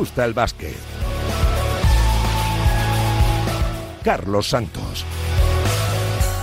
gusta el básquet. Carlos Santos.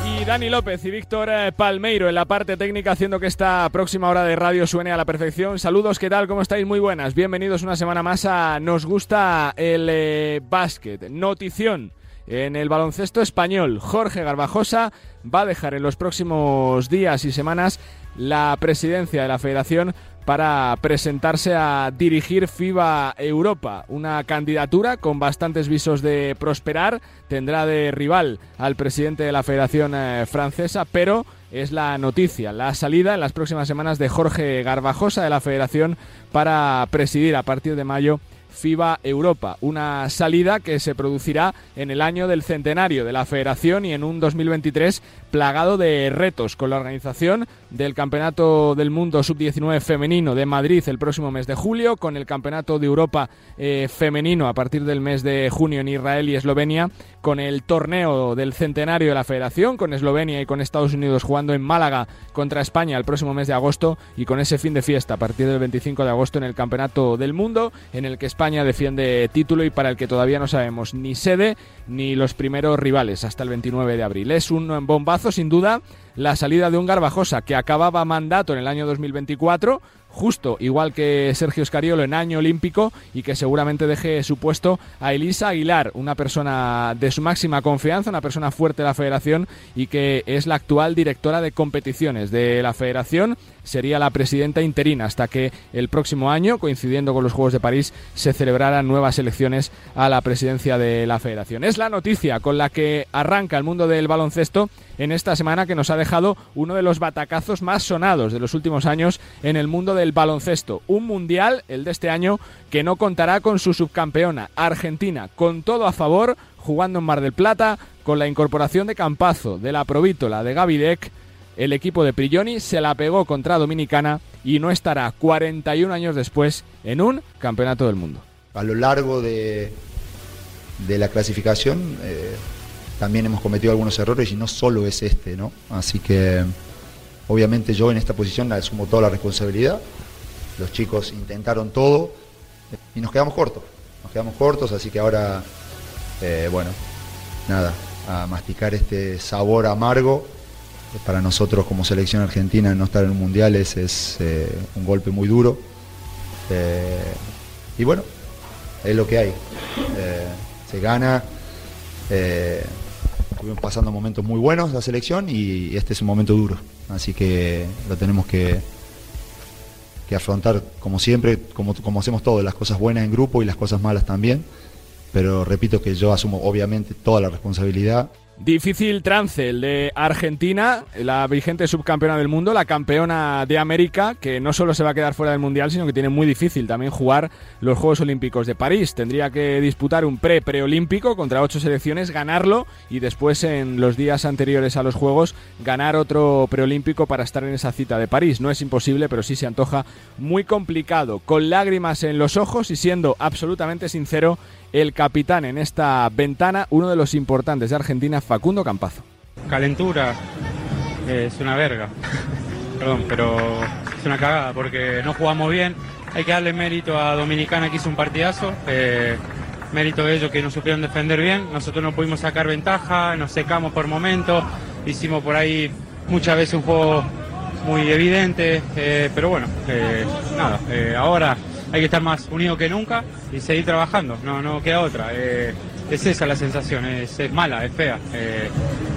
Y Dani López y Víctor eh, Palmeiro en la parte técnica haciendo que esta próxima hora de radio suene a la perfección. Saludos, ¿qué tal? ¿Cómo estáis? Muy buenas. Bienvenidos una semana más a Nos gusta el eh, básquet. Notición en el baloncesto español. Jorge Garbajosa va a dejar en los próximos días y semanas la presidencia de la federación para presentarse a dirigir FIBA Europa, una candidatura con bastantes visos de prosperar, tendrá de rival al presidente de la Federación eh, Francesa, pero es la noticia, la salida en las próximas semanas de Jorge Garbajosa de la Federación para presidir a partir de mayo FIBA Europa, una salida que se producirá en el año del centenario de la federación y en un 2023 plagado de retos con la organización del Campeonato del Mundo Sub-19 femenino de Madrid el próximo mes de julio, con el Campeonato de Europa eh, femenino a partir del mes de junio en Israel y Eslovenia, con el torneo del centenario de la federación, con Eslovenia y con Estados Unidos jugando en Málaga contra España el próximo mes de agosto y con ese fin de fiesta a partir del 25 de agosto en el Campeonato del Mundo, en el que España defiende título y para el que todavía no sabemos ni sede ni los primeros rivales hasta el 29 de abril. Es un bombazo sin duda la salida de un Garbajosa que acababa mandato en el año 2024 justo igual que Sergio Escariolo en año olímpico y que seguramente deje su puesto a Elisa Aguilar, una persona de su máxima confianza, una persona fuerte de la federación y que es la actual directora de competiciones de la federación sería la presidenta interina hasta que el próximo año, coincidiendo con los Juegos de París, se celebraran nuevas elecciones a la presidencia de la federación. Es la noticia con la que arranca el mundo del baloncesto en esta semana que nos ha dejado uno de los batacazos más sonados de los últimos años en el mundo del baloncesto. Un mundial, el de este año, que no contará con su subcampeona, Argentina, con todo a favor, jugando en Mar del Plata, con la incorporación de Campazo, de la Provítola, de Gavidec el equipo de Prigioni se la pegó contra Dominicana y no estará 41 años después en un campeonato del mundo. A lo largo de, de la clasificación eh, también hemos cometido algunos errores y no solo es este, ¿no? Así que obviamente yo en esta posición asumo toda la responsabilidad. Los chicos intentaron todo y nos quedamos cortos. Nos quedamos cortos, así que ahora, eh, bueno, nada, a masticar este sabor amargo para nosotros como selección argentina no estar en un mundial es, eh, un golpe muy duro. Eh, y bueno, es lo que hay. Se gana. Estuvimos pasando momentos muy buenos la selección y, este es un momento duro. Así que lo tenemos que, que afrontar como siempre, como, como hacemos todo, las cosas buenas en grupo y las cosas malas también. Pero repito que yo asumo obviamente toda la responsabilidad. Difícil trance el de Argentina, la vigente subcampeona del mundo, la campeona de América, que no solo se va a quedar fuera del Mundial, sino que tiene muy difícil también jugar los Juegos Olímpicos de París. Tendría que disputar un pre-preolímpico contra ocho selecciones, ganarlo y después en los días anteriores a los Juegos ganar otro preolímpico para estar en esa cita de París. No es imposible, pero sí se antoja muy complicado, con lágrimas en los ojos y siendo absolutamente sincero el capitán en esta ventana, uno de los importantes de Argentina, Facundo Campazo. Calentura, eh, es una verga. Perdón, pero es una cagada porque no jugamos bien. Hay que darle mérito a Dominicana que hizo un partidazo. Eh, mérito de ellos que nos supieron defender bien. Nosotros no pudimos sacar ventaja, nos secamos por momentos. Hicimos por ahí muchas veces un juego muy evidente. Eh, pero bueno, nada, ahora hay que estar más unido que nunca y seguir trabajando, no, no queda otra. Eh, es esa la sensación, es, mala, es fea, eh,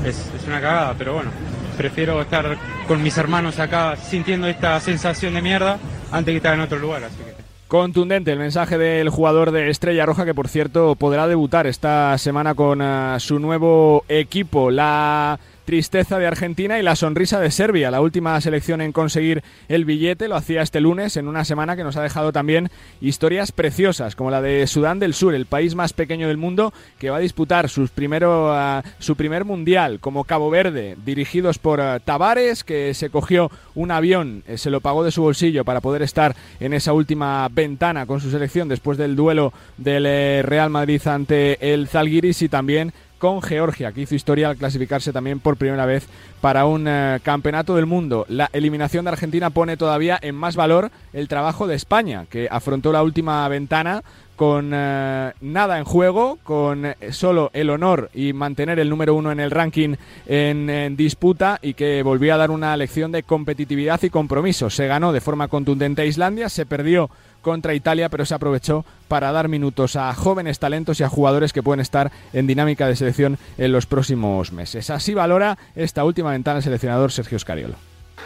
es, una cagada, pero bueno, prefiero estar con mis hermanos acá sintiendo esta sensación de mierda antes que estar en otro lugar. Así que. Contundente el mensaje del jugador de Estrella Roja que por cierto podrá debutar esta semana con eh, su nuevo equipo. La tristeza de Argentina y la sonrisa de Serbia, la última selección en conseguir el billete, lo hacía este lunes en una semana que nos ha dejado también historias preciosas, como la de Sudán del Sur, el país más pequeño del mundo que va a disputar sus primero, uh, su primer mundial, como Cabo Verde, dirigidos por uh, Tavares, que se cogió un avión, eh, se lo pagó de su bolsillo para poder estar en esa última ventana con su selección después del duelo del eh, Real Madrid ante el Zalgiris y también con Georgia, que hizo historia al clasificarse también por primera vez para un eh, campeonato del mundo. La eliminación de Argentina pone todavía en más valor el trabajo de España, que afrontó la última ventana con eh, nada en juego, con eh, solo el honor y mantener el número uno en el ranking en, disputa y que volvió a dar una lección de competitividad y compromiso. Se ganó de forma contundente a Islandia, se perdió contra Italia, pero se aprovechó para dar minutos a jóvenes talentos y a jugadores que pueden estar en dinámica de selección en los próximos meses. Así valora esta última ventana el seleccionador Sergio Scariolo.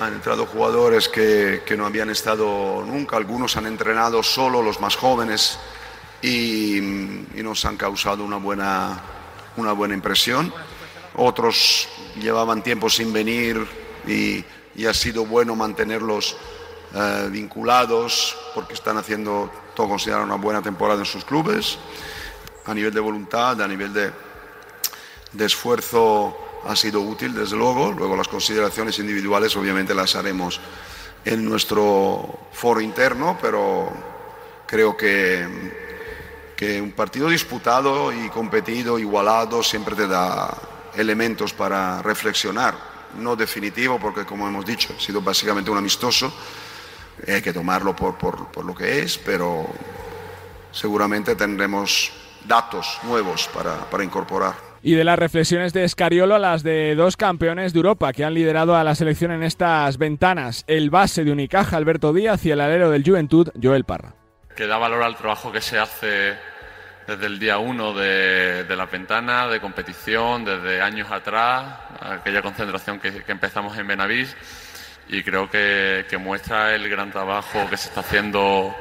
Han entrado jugadores que, que no habían estado nunca, algunos han entrenado solo, los más jóvenes y, nos han causado una buena, una buena impresión. Otros llevaban tiempo sin venir y, ha sido bueno mantenerlos eh, vinculados porque están haciendo todo considerar una buena temporada en sus clubes. A nivel de voluntad, a nivel de, de esfuerzo ha sido útil, desde luego. Luego las consideraciones individuales obviamente las haremos en nuestro foro interno, pero creo que que un partido disputado y competido, igualado, siempre te da elementos para reflexionar. No definitivo, porque como hemos dicho, ha sido básicamente un amistoso. Hay que tomarlo por, por, lo que es, pero seguramente tendremos datos nuevos para, para incorporar. Y de las reflexiones de Escariolo a las de dos campeones de Europa que han liderado a la selección en estas ventanas, el base de Unicaja Alberto Díaz y el alero del Juventud Joel Parra. Que da valor al trabajo que se hace desde el día uno de, la ventana, de competición, desde años atrás, aquella concentración que, empezamos en Benavís y creo que, muestra el gran trabajo que se está haciendo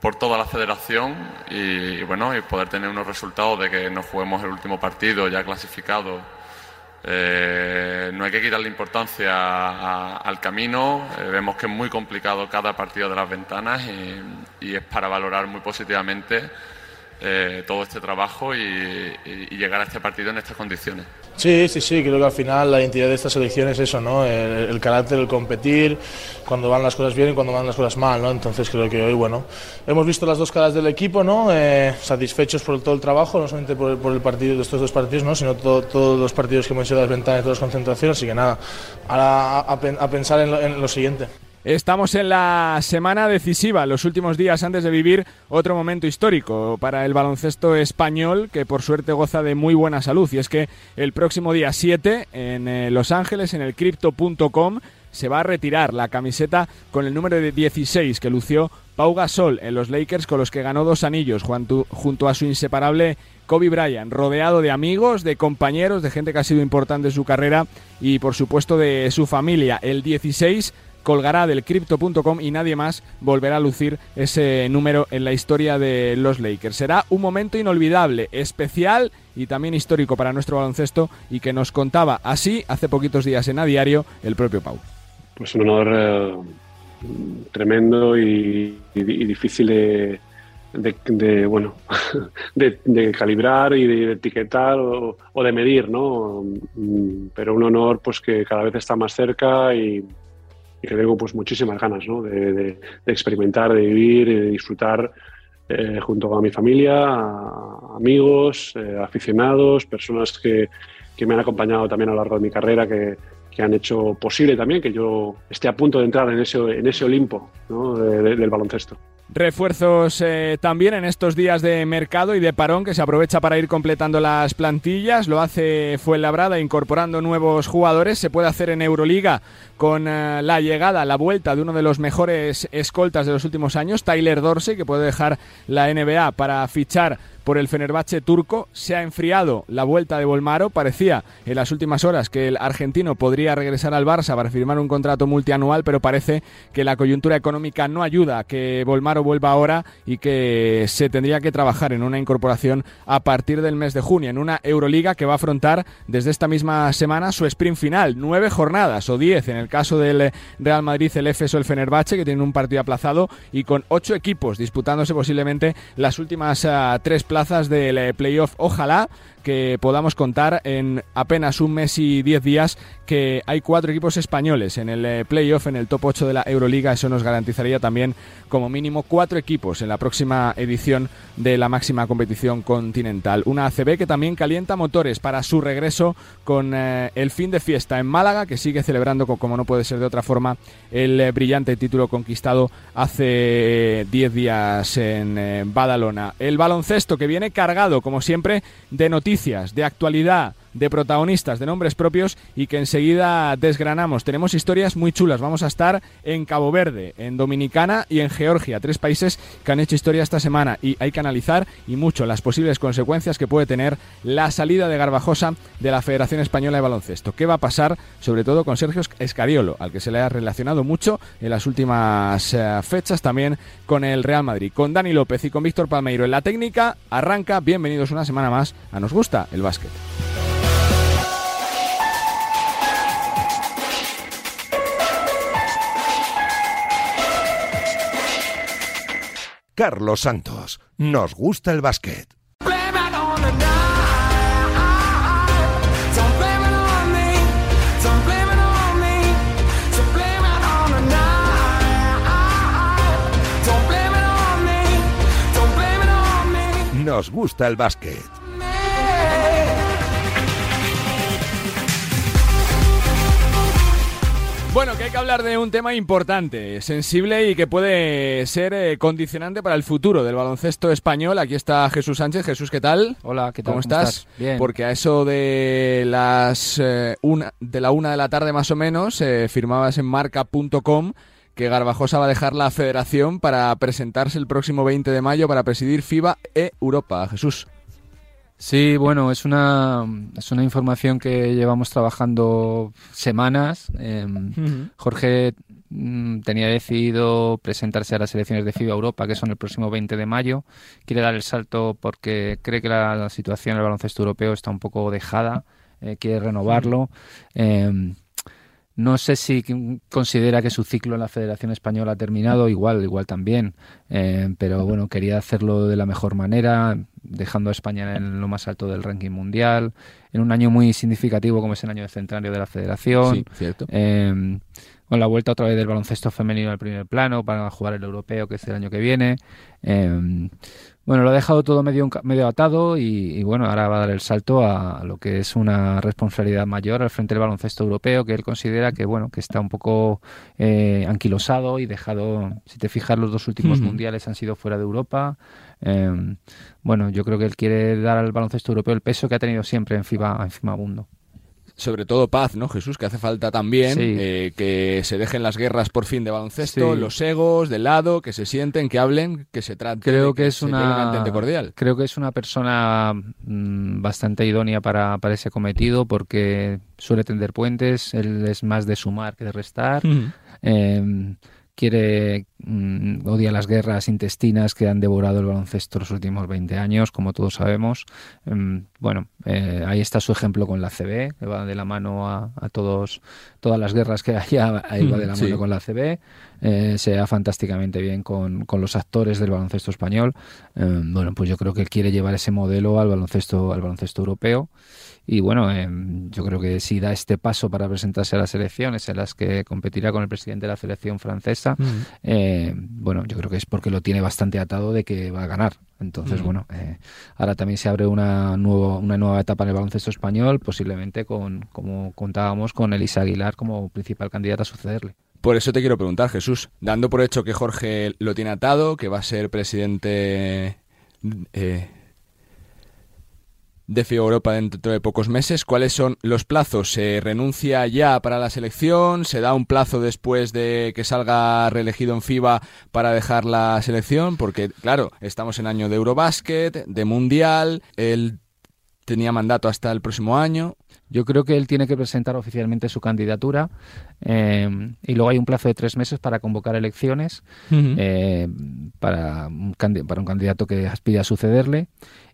por toda la federación y, bueno y poder tener unos resultados de que nos juguemos el último partido ya clasificado eh, no hay que quitarle importancia al camino. Eh, vemos que es muy complicado cada partido de las ventanas y, es para valorar muy positivamente eh, todo este trabajo y, llegar a este partido en estas condiciones. Sí, sí, sí, creo que al final la identidad de esta selección es eso, ¿no? El, carácter, el competir, cuando van las cosas bien y cuando van las cosas mal, ¿no? Entonces creo que hoy, bueno, hemos visto las dos caras del equipo, ¿no? Eh, satisfechos por todo el trabajo, no solamente por, el partido de estos dos partidos, ¿no? Sino todos los partidos que hemos hecho las ventanas todas las concentraciones, así que nada, ahora a, pensar en lo siguiente. Estamos en la semana decisiva, los últimos días antes de vivir otro momento histórico para el baloncesto español que por suerte goza de muy buena salud. Y es que el próximo día 7 en eh, Los Ángeles, en el crypto.com, se va a retirar la camiseta con el número de 16 que lució Pau Gasol en los Lakers con los que ganó dos anillos junto a su inseparable Kobe Bryant, rodeado de amigos, de compañeros, de gente que ha sido importante en su carrera y por supuesto de su familia. El 16 colgará del crypto.com y nadie más volverá a lucir ese número en la historia de los Lakers. Será un momento inolvidable, especial y también histórico para nuestro baloncesto y que nos contaba así hace poquitos días en A Diario el propio Pau. Pues un honor eh, tremendo y, difícil de, bueno de, calibrar y de, etiquetar o, o, de medir no mm, pero un honor pues que cada vez está más cerca y, y que tengo pues muchísimas ganas de, experimentar, de vivir y de disfrutar eh, junto con mi familia, amigos, eh, aficionados, personas que, que, me han acompañado también a lo largo de mi carrera, que, que, han hecho posible también que yo esté a punto de entrar en ese, en ese Olimpo ¿no? del baloncesto. Refuerzos eh, también en estos días de mercado y de parón que se aprovecha para ir completando las plantillas. Lo hace Fuenlabrada incorporando nuevos jugadores. Se puede hacer en Euroliga con eh, la llegada, la vuelta de uno de los mejores escoltas de los últimos años, Tyler Dorsey, que puede dejar la NBA para fichar por el Fenerbahce turco. Se ha enfriado la vuelta de Volmaro. Parecía en las últimas horas que el argentino podría regresar al Barça para firmar un contrato multianual, pero parece que la coyuntura económica no ayuda a que Volmaro vuelva ahora y que se tendría que trabajar en una incorporación a partir del mes de junio, en una Euroliga que va a afrontar desde esta misma semana su sprint final. Nueve jornadas o diez en el caso del Real Madrid, el EFES o el Fenerbahce, que tienen un partido aplazado y con ocho equipos disputándose posiblemente las últimas ah, tres plazas del eh, playoff. Ojalá que podamos contar en apenas un mes y diez días que hay cuatro equipos españoles en el eh, playoff, en el top 8 de la Euroliga. Eso nos garantizaría también como mínimo cuatro equipos en la próxima edición de la máxima competición continental. Una ACB que también calienta motores para su regreso con eh, el fin de fiesta en Málaga, que sigue celebrando, como no puede ser de otra forma, el eh, brillante título conquistado hace 10 días en Badalona. El baloncesto que viene cargado, como siempre, de noticias, de actualidad, de protagonistas, de nombres propios y que enseguida desgranamos. Tenemos historias muy chulas. Vamos a estar en Cabo Verde, en Dominicana y en Georgia, tres países que han hecho historia esta semana y hay que analizar y mucho las posibles consecuencias que puede tener la salida de Garbajosa de la Federación Española de Baloncesto. ¿Qué va a pasar sobre todo con Sergio Escariolo, al que se le ha relacionado mucho en las últimas eh, fechas también con el Real Madrid? Con Dani López y con Víctor Palmeiro en la técnica, arranca. Bienvenidos una semana más a Nos Gusta el Básquet. Carlos Santos. Nos gusta el básquet. Nos gusta el básquet. Bueno, que hay que hablar de un tema importante, sensible y que puede ser eh, condicionante para el futuro del baloncesto español. Aquí está Jesús Sánchez. Jesús, ¿qué tal? Hola, ¿qué tal? ¿Cómo, estás? Bien. Porque a eso de las eh, una, de la una de la tarde más o menos eh, firmabas en marca.com que Garbajosa va a dejar la federación para presentarse el próximo 20 de mayo para presidir FIBA e Europa. Jesús. Sí, bueno, es una, es una información que llevamos trabajando semanas. Em, Jorge mm, tenía decidido presentarse a las elecciones de FIBA Europa, que son el próximo 20 de mayo. Quiere dar el salto porque cree que la, situación del baloncesto europeo está un poco dejada, eh, quiere renovarlo. No sé si considera que su ciclo en la Federación Española ha terminado, igual, igual también, eh, pero bueno, quería hacerlo de la mejor manera, dejando a España en lo más alto del ranking mundial, en un año muy significativo como es el año de centenario de la Federación. Sí, cierto. Eh, con la vuelta otra vez del baloncesto femenino al primer plano para jugar el europeo, que es el año que viene. Eh, bueno, lo ha dejado todo medio, medio atado y, bueno, ahora va a dar el salto a, lo que es una responsabilidad mayor al frente del baloncesto europeo, que él considera que bueno, que está un poco eh, anquilosado y dejado, si te fijas, los dos últimos mundiales han sido fuera de Europa. Em, bueno, yo creo que él quiere dar al baloncesto europeo el peso que ha tenido siempre en FIBA, en FIBA Mundo sobre todo paz, ¿no, Jesús? Que hace falta también eh, que se dejen las guerras por fin de baloncesto, los egos de lado, que se sienten, que hablen, que se traten. Creo que, es una cordial. Creo que es una persona mm, bastante idónea para, para, ese cometido porque suele tender puentes, él es más de sumar que de restar quiere mm, odia las guerras intestinas que han devorado el baloncesto los últimos 20 años, como todos sabemos. Em, bueno, eh, ahí está su ejemplo con la CB, que va de la mano a, todos todas las guerras que haya, ahí va de la mano con la CB. Eh, se da fantásticamente bien con, con, los actores del baloncesto español. Em, bueno, pues yo creo que él quiere llevar ese modelo al baloncesto al baloncesto europeo. Y bueno, em, yo creo que si da este paso para presentarse a las elecciones en las que competirá con el presidente de la Federación Francesa, mm. eh, bueno, yo creo que es porque lo tiene bastante atado de que va a ganar. Entonces, mm. bueno, eh, ahora también se abre una, nuevo, una nueva etapa en el baloncesto español, posiblemente con, como contábamos, con Elisa Aguilar como principal candidata a sucederle. Por eso te quiero preguntar, Jesús, dando por hecho que Jorge lo tiene atado, que va a ser presidente eh, de FIBA Europa dentro de pocos meses. ¿Cuáles son los plazos? ¿Se renuncia ya para la selección? ¿Se da un plazo después de que salga reelegido en FIBA para dejar la selección? Porque, claro, estamos en año de Eurobásquet, de Mundial, él tenía mandato hasta el próximo año. Yo creo que él tiene que presentar oficialmente su candidatura eh, y luego hay un plazo de tres meses para convocar elecciones eh, para, un, para un candidato que aspire a sucederle.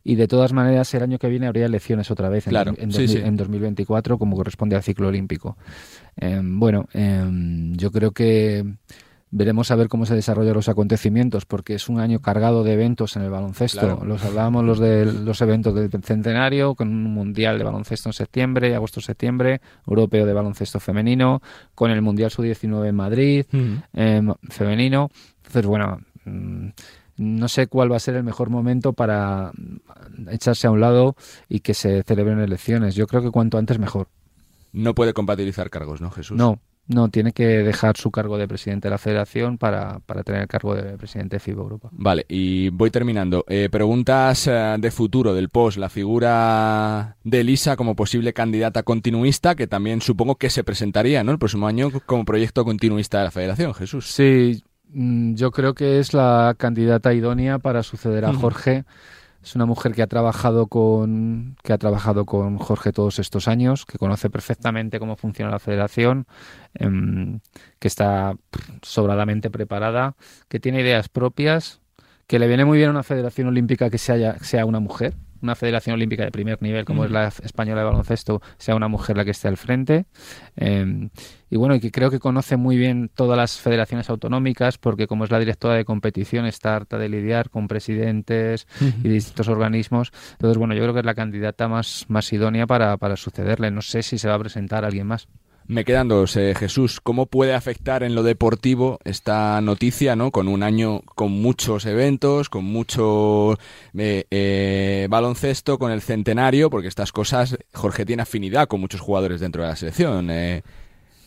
Y de todas maneras el año que viene habría elecciones otra vez en, en, 2024 como corresponde al ciclo olímpico. Em, bueno, em, yo creo que Veremos a ver cómo se desarrollan los acontecimientos, porque es un año cargado de eventos en el baloncesto. Los hablábamos los de los eventos del centenario, con un mundial de baloncesto en septiembre, agosto-septiembre, europeo de baloncesto femenino, con el mundial sub-19 en Madrid, em, femenino. Entonces, bueno. Mm, no sé cuál va a ser el mejor momento para echarse a un lado y que se celebren elecciones. Yo creo que cuanto antes mejor. No puede compatibilizar cargos, ¿no, Jesús? No, no, tiene que dejar su cargo de presidente de la federación para, tener el cargo de presidente de FIBA Europa. Vale, y voy terminando. Eh, preguntas eh, de futuro del post, la figura de Elisa como posible candidata continuista, que también supongo que se presentaría ¿no? el próximo año como proyecto continuista de la federación, Jesús. Sí, mm, yo creo que es la candidata idónea para suceder a Jorge. Es una mujer que ha trabajado con que ha trabajado con Jorge todos estos años, que conoce perfectamente cómo funciona la federación, em, que está sobradamente preparada, que tiene ideas propias, que le viene muy bien a una federación olímpica que sea, sea una mujer, una federación olímpica de primer nivel como es la española de baloncesto sea una mujer la que esté al frente. Em, y bueno y que creo que conoce muy bien todas las federaciones autonómicas porque como es la directora de competición está harta de lidiar con presidentes y distintos organismos. Entonces bueno yo creo que es la candidata más más idónea para, para sucederle. No sé si se va a presentar alguien más me quedan dos. Eh, Jesús, ¿cómo puede afectar en lo deportivo esta noticia, ¿no? Con un año con muchos eventos, con mucho eh, eh, baloncesto, con el centenario, porque estas cosas, Jorge tiene afinidad con muchos jugadores dentro de la selección.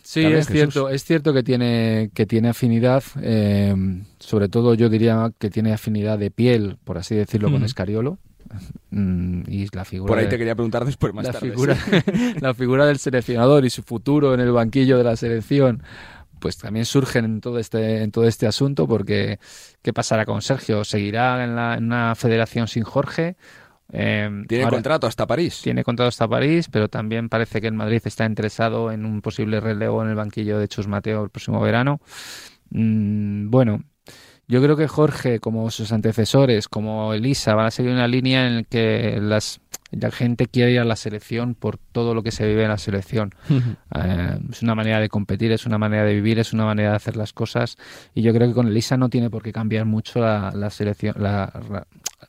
sí, es cierto, es cierto que tiene, que tiene afinidad, sobre todo yo diría que tiene afinidad de piel, por así decirlo, con Escariolo. Mm, y la figura por ahí te quería preguntar después más la tarde figura, la figura del seleccionador y su futuro en el banquillo de la selección pues también surgen en todo este en todo este asunto porque qué pasará con Sergio seguirá en, la, en una federación sin Jorge em, tiene contrato hasta París. Tiene contrato hasta París, pero también parece que en Madrid está interesado en un posible relevo en el banquillo de Chus Mateo el próximo verano. Mm, bueno, yo creo que Jorge, como sus antecesores, como Elisa, van a seguir una línea en la que las, la gente quiere ir a la selección por todo lo que se vive en la selección. Eh, es una manera de competir, es una manera de vivir, es una manera de hacer las cosas. Y yo creo que con Elisa no tiene por qué cambiar mucho la, selección,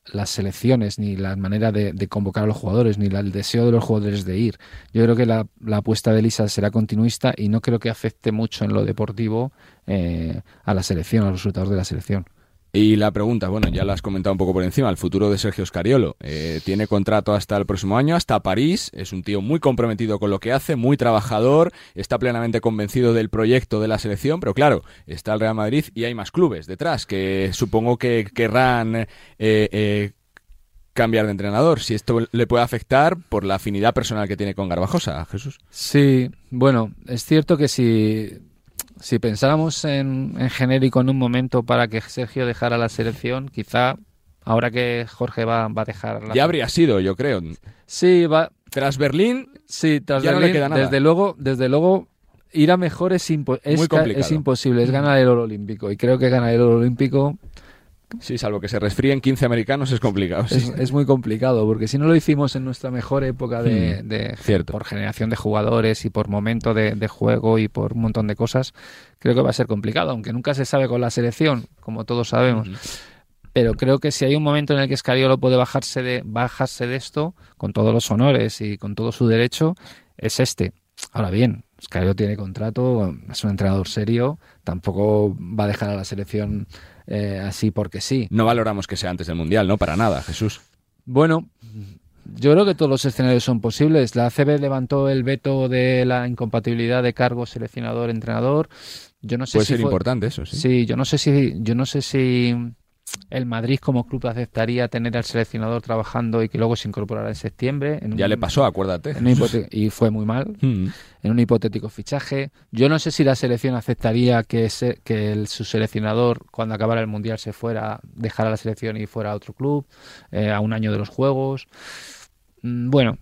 las selecciones, ni la manera de, convocar a los jugadores, ni el deseo de los jugadores de ir. Yo creo que la, apuesta de Elisa será continuista y no creo que afecte mucho en lo deportivo eh, a la selección, a los resultados de la selección. Y la pregunta, bueno, ya la has comentado un poco por encima, el futuro de Sergio Scariolo. Eh, tiene contrato hasta el próximo año, hasta París. Es un tío muy comprometido con lo que hace, muy trabajador, está plenamente convencido del proyecto de la selección, pero claro, está el Real Madrid y hay más clubes detrás que supongo que querrán eh, eh, cambiar de entrenador. Si esto le puede afectar por la afinidad personal que tiene con Garbajosa, Jesús. Sí, bueno, es cierto que si si pensáramos en, genérico en un momento para que Sergio dejara la selección, quizá ahora que Jorge va, va a dejar Ya habría sido, yo creo. Sí, va... Tras Berlín, sí, tras ya no le queda nada. Desde luego, desde luego, ir a mejor es, es, es imposible, es ganar el oro olímpico. Y creo que ganar el oro olímpico Sí, salvo que se resfríen 15 americanos es complicado. Es, muy complicado, porque si no lo hicimos en nuestra mejor época de, hmm, por generación de jugadores y por momento de, juego y por un montón de cosas, creo que va a ser complicado, aunque nunca se sabe con la selección, como todos sabemos. Pero creo que si hay un momento en el que Scariolo puede bajarse de, bajarse de esto, con todos los honores y con todo su derecho, es este. Ahora bien, Scariolo tiene contrato, es un entrenador serio, tampoco va a dejar a la selección eh, así porque sí. No valoramos que sea antes del Mundial, ¿no? Para nada, Jesús. Bueno, yo creo que todos los escenarios son posibles. La ACB levantó el veto de la incompatibilidad de cargo seleccionador-entrenador. Yo no sé Puede si ser importante eso, sí. Sí, yo no sé si, yo no sé si el Madrid como club aceptaría tener al seleccionador trabajando y que luego se incorporara en septiembre. ya le pasó, acuérdate. y fue muy mal. Mm. En un hipotético fichaje. Yo no sé si la selección aceptaría que, que su seleccionador, cuando acabara el Mundial, se fuera, dejara la selección y fuera a otro club, eh, a un año de los Juegos. Mm, bueno,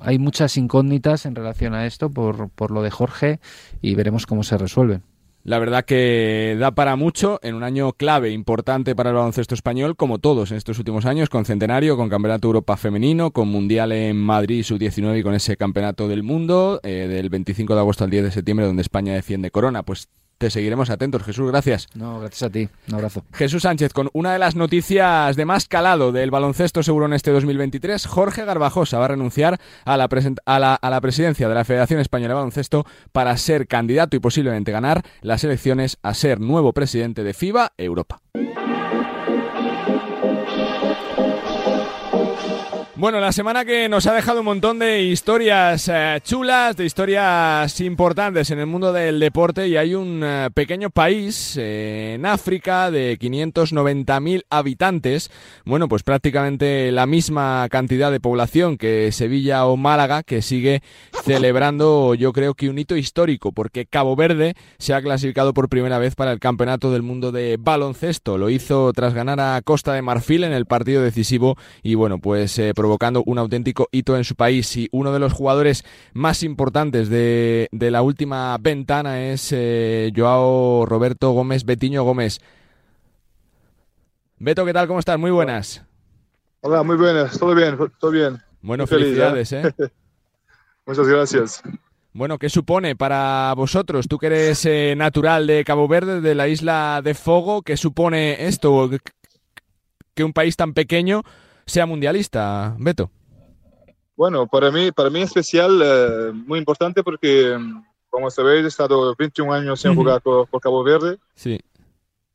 hay muchas incógnitas en relación a esto por, por lo de Jorge y veremos cómo se resuelven. La verdad que da para mucho en un año clave, importante para el baloncesto español, como todos en estos últimos años, con Centenario, con Campeonato Europa Femenino, con Mundial en Madrid Sub-19 y con ese Campeonato del Mundo eh, del 25 de agosto al 10 de septiembre, donde España defiende Corona. Pues te seguiremos atentos. Jesús, gracias. No, gracias a ti. Un abrazo. Jesús Sánchez, con una de las noticias de más calado del baloncesto seguro en este 2023, Jorge Garbajosa va a renunciar a la, a la, a la presidencia de la Federación Española de Baloncesto para ser candidato y posiblemente ganar las elecciones a ser nuevo presidente de FIBA Europa. Bueno, la semana que nos ha dejado un montón de historias eh, chulas, de historias importantes en el mundo del deporte y hay un eh, pequeño país eh, en África de 590.000 habitantes, bueno, pues prácticamente la misma cantidad de población que Sevilla o Málaga, que sigue celebrando yo creo que un hito histórico, porque Cabo Verde se ha clasificado por primera vez para el Campeonato del Mundo de Baloncesto. Lo hizo tras ganar a Costa de Marfil en el partido decisivo y bueno, pues provocando un auténtico hito en su país. Y uno de los jugadores más importantes de, la última ventana es eh, Joao Roberto Gómez, Betiño Gómez. Beto, ¿qué tal? ¿Cómo estás? Muy buenas. Hola, muy buenas. Todo bien, todo bien. Bueno, felicidades, ¿eh? Muchas gracias. Bueno, ¿qué supone para vosotros? Tú que eres eh, natural de Cabo Verde, de la isla de Fogo, ¿qué supone esto? Que un país tan pequeño sea mundialista, Beto? Bueno, para mí, para mí es especial, eh, muy importante porque, como sabéis, he estado 21 años sin jugar por, Cabo Verde. Sí.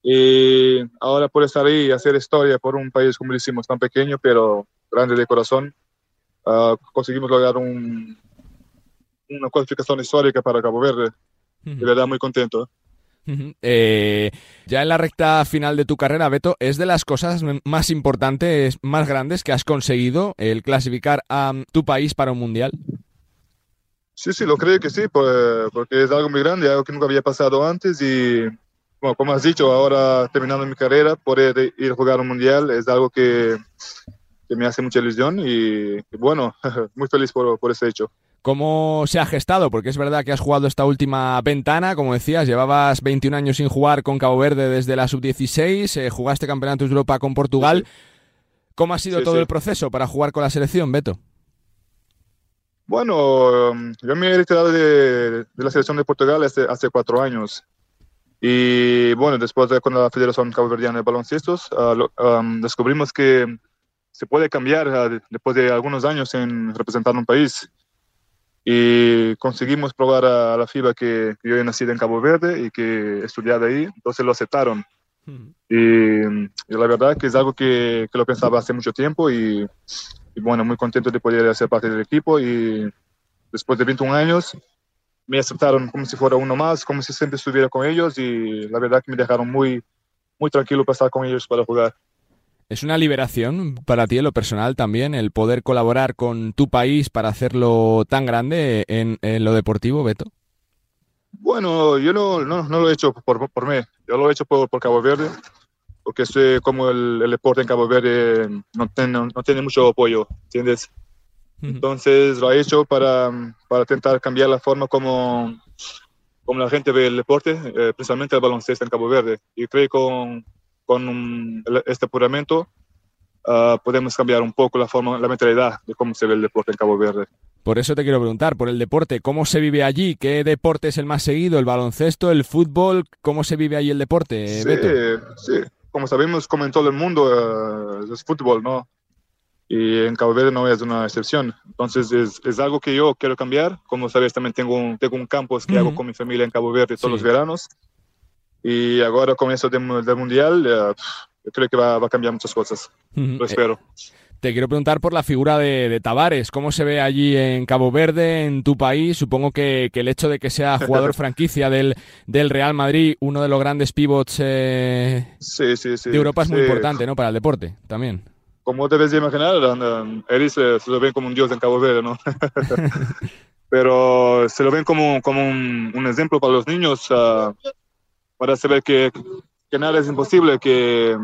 Y ahora por estar ahí y hacer historia por un país, como decimos, tan pequeño, pero grande de corazón, ah, conseguimos lograr un, una cualificación histórica para Cabo Verde. De verdad, muy contento. Eh, ya en la recta final de tu carrera, Beto, ¿es de las cosas más importantes, más grandes que has conseguido el clasificar a tu país para un mundial? Sí, sí, lo creo que sí, porque es algo muy grande, algo que nunca había pasado antes y, bueno, como has dicho, ahora terminando mi carrera, poder ir a jugar un mundial es algo que, me hace mucha ilusión y, bueno, muy feliz por, por ese hecho. ¿Cómo se ha gestado? Porque es verdad que has jugado esta última ventana, como decías, llevabas 21 años sin jugar con Cabo Verde desde la sub-16, eh, jugaste Campeonatos de Europa con Portugal. ¿Cómo ha sido todo el proceso para jugar con la selección, Beto? Bueno, um, yo me he retirado de, la selección de Portugal hace, hace, cuatro años. Y bueno, después de con la Federación Cabo Verdeana de Baloncestos, uh, um, descubrimos que se puede cambiar uh, después de algunos años en representar un país y conseguimos probar a, la FIBA que, yo he nacido en Cabo Verde y que he estudiado ahí, entonces lo aceptaron. Y, la verdad que es algo que, que, lo pensaba hace mucho tiempo y, bueno, muy contento de poder ser parte del equipo y después de 21 años me aceptaron como si fuera uno más, como si siempre estuviera con ellos y la verdad que me dejaron muy, muy tranquilo para estar con ellos para jugar. ¿Es una liberación para ti en lo personal también el poder colaborar con tu país para hacerlo tan grande en, lo deportivo, Beto? Bueno, yo no, no, lo he hecho por, por, mí, yo lo he hecho por, por Cabo Verde, porque sé como el, deporte en Cabo Verde no, no tiene mucho apoyo, ¿entiendes? Entonces lo he hecho para, para intentar cambiar la forma como, como la gente ve el deporte, eh, principalmente el baloncesto en Cabo Verde. Y creo que con, con este apuramento ah, podemos cambiar un poco la forma, la mentalidad de cómo se ve el deporte en Cabo Verde. Por eso te quiero preguntar, por el deporte, ¿cómo se vive allí? ¿Qué deporte es el más seguido? ¿El baloncesto, el fútbol? ¿Cómo se vive allí el deporte, sí, Sí, como sabemos, como en todo el mundo, ah, es fútbol, ¿no? Y en Cabo Verde no es una excepción. Entonces es, es algo que yo quiero cambiar. Como sabes, también tengo un, tengo un campus que hago con mi familia en Cabo Verde todos los veranos. Y ahora con eso del, Mundial, yo creo que va, a cambiar muchas cosas. Lo espero. Te quiero preguntar por la figura de, Tavares. ¿Cómo se ve allí en Cabo Verde, en tu país? Supongo que, el hecho de que sea jugador franquicia del, del, Real Madrid, uno de los grandes pivots eh, de Europa, es muy importante ¿no? para el deporte también. Como debes imaginar, él se, lo ven como un dios en Cabo Verde, ¿no? Pero se lo ven como, como un, ejemplo para los niños. Uh, para saber que, nada es imposible, que,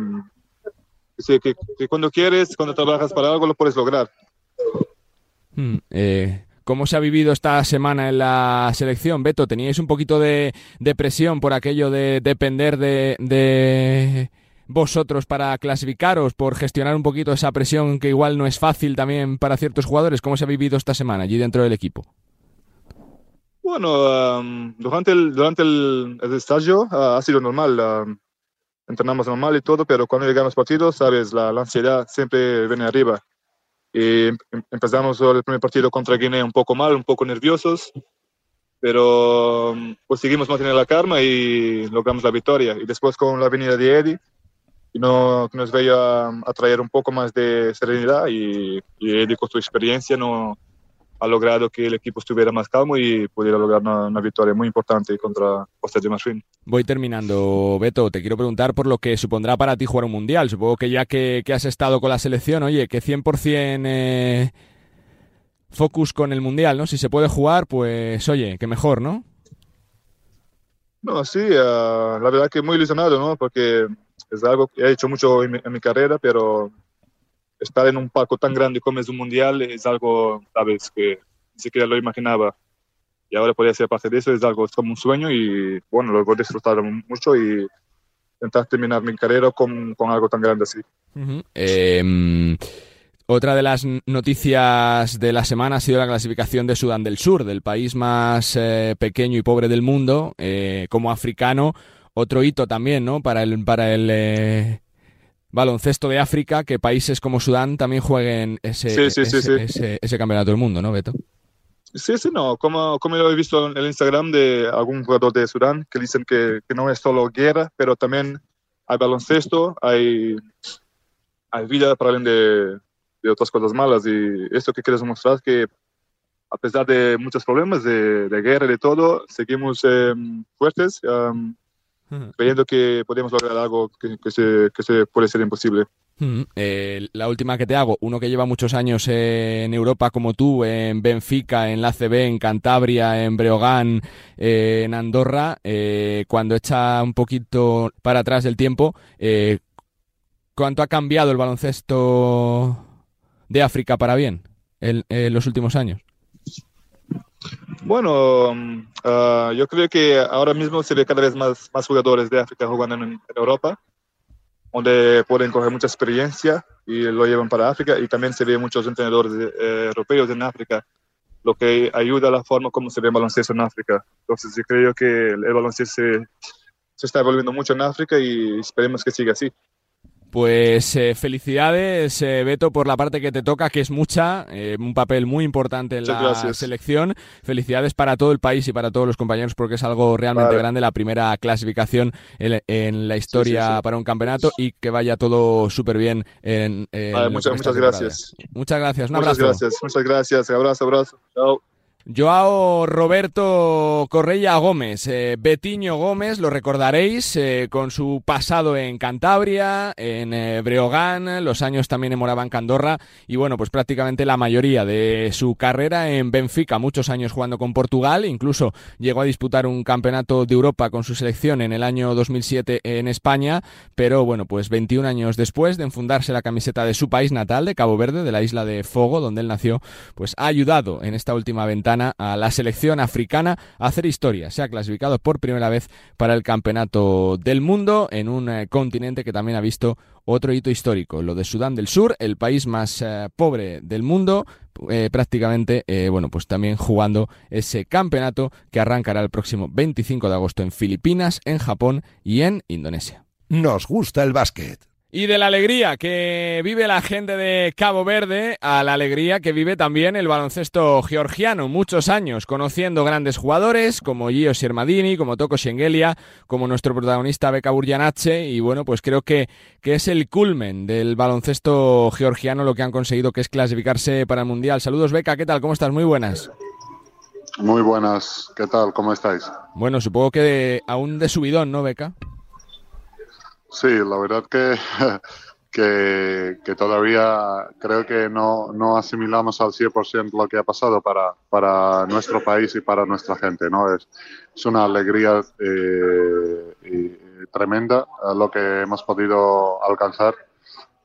cuando quieres, cuando trabajas para algo, lo puedes lograr. Hmm, eh, ¿Cómo se ha vivido esta semana en la selección, Beto? ¿Teníais un poquito de, de presión por aquello de depender de, de, vosotros para clasificaros, por gestionar un poquito esa presión que igual no es fácil también para ciertos jugadores? ¿Cómo se ha vivido esta semana allí dentro del equipo? Bueno, um, durante el, durante el, el estadio uh, ha sido normal. um, entrenamos normal y todo, pero cuando llegan los partidos, sabes, la, la ansiedad siempre viene arriba. Y em- em- empezamos el primer partido contra Guinea un poco mal, un poco nerviosos, pero um, pues seguimos manteniendo la calma y logramos la victoria. Y después con la venida de Eddie, no, nos veía a traer un poco más de serenidad y, y Eddie con su experiencia no, ha logrado que el equipo estuviera más calmo y pudiera lograr una, una victoria muy importante contra Costa de Marfil. Voy terminando, Beto. Te quiero preguntar por lo que supondrá para ti jugar un mundial. Supongo que ya que, que has estado con la selección, oye, que 100% eh, focus con el mundial, ¿no? Si se puede jugar, pues oye, que mejor, ¿no? No, sí, ah, la verdad que muy ilusionado, ¿no? Porque es algo que he hecho mucho en mi, en mi carrera, pero estar en un palco tan grande como es un mundial es algo, sabes, que ni siquiera lo imaginaba. Y ahora podría ser parte de eso, es algo es como un sueño y bueno, lo voy a disfrutar mucho y intentar terminar mi carrera con, con algo tan grande así. Ujú. Eh, otra de las noticias de la semana ha sido la clasificación de Sudán del Sur, del país más eh, pequeño y pobre del mundo, eh, como africano. Otro hito también, ¿no? Para el, para el eh, baloncesto de África, que países como Sudán también jueguen ese, Sí, sí, ese, sí. ese- ese campeonato del mundo, ¿no, Beto? Sí, sí, no, como, como lo he visto en el Instagram de algún jugador de Sudán que dicen que, que no es solo guerra, pero también hay baloncesto, hay, hay vida para alguien de, de otras cosas malas y esto que quieres mostrar que a pesar de muchos problemas de, de guerra y de todo, seguimos eh, fuertes, um, creyendo que podemos lograr algo que, que se, que se puede ser imposible. Mm, eh, la última que te hago, uno que lleva muchos años en Europa como tú, en Benfica, en la CB, en Cantabria, en Breogán, eh, en Andorra, eh, cuando echa un poquito para atrás del tiempo, ¿cuánto ha cambiado el baloncesto de África para bien en, en los últimos años? Bueno, ah, yo creo que ahora mismo se ve cada vez más, más jugadores de África jugando en, Europa, donde pueden coger mucha experiencia y lo llevan para África, y también se ve muchos entrenadores eh, europeos en África, lo que ayuda a la forma como se ve el baloncesto en África. Entonces yo creo que el, el baloncesto se, se está evolucionando mucho en África y esperemos que siga así. Pues eh, felicidades, eh, Beto, por la parte que te toca, que es mucha, eh, un papel muy importante en Muchas la gracias. selección. Felicidades para todo el país y para todos los compañeros, porque es algo realmente Vale. grande, la primera clasificación en, en la historia Sí, sí, sí. para un campeonato y que vaya todo súper bien en, en Vale, muchas, muchas gracias. Muchas gracias, un Muchas abrazo. gracias, muchas gracias. Abrazo, abrazo. Chao. Joao Roberto Correia Gómez, eh, Betiño Gómez, lo recordaréis eh, con su pasado en Cantabria, en eh, Breogán, los años también en Moraván Candorra y bueno, pues prácticamente la mayoría de su carrera en Benfica, muchos años jugando con Portugal, incluso llegó a disputar un campeonato de Europa con su selección en el año 2007 en España, pero bueno, pues 21 años después de enfundarse la camiseta de su país natal, de Cabo Verde, de la isla de Fogo, donde él nació, pues ha ayudado en esta última ventana a la selección africana a hacer historia. Se ha clasificado por primera vez para el campeonato del mundo en un eh, continente que también ha visto otro hito histórico, lo de Sudán del Sur, el país más eh, pobre del mundo, eh, prácticamente, bueno, pues también jugando ese campeonato que arrancará el próximo 25 de agosto en Filipinas, en Japón y en Indonesia. Nos gusta el básquet. Y de la alegría que vive la gente de Cabo Verde a la alegría que vive también el baloncesto georgiano. Muchos años conociendo grandes jugadores como Gio Siermadini, como Toko Schengelia, como nuestro protagonista Beka Burjanache. Y bueno, pues creo que, que es el culmen del baloncesto georgiano lo que han conseguido, que es clasificarse para el Mundial. Saludos, Beka, ¿qué tal? ¿Cómo estás? Muy buenas. Muy buenas, ¿qué tal? ¿Cómo estáis? Bueno, supongo que de- aún de subidón, ¿no, Beka? Sí, la verdad que, que, todavía creo que no, no asimilamos al 100% lo que ha pasado para, para nuestro país y para nuestra gente. ¿no? Es, es una alegría eh, tremenda lo que hemos podido alcanzar,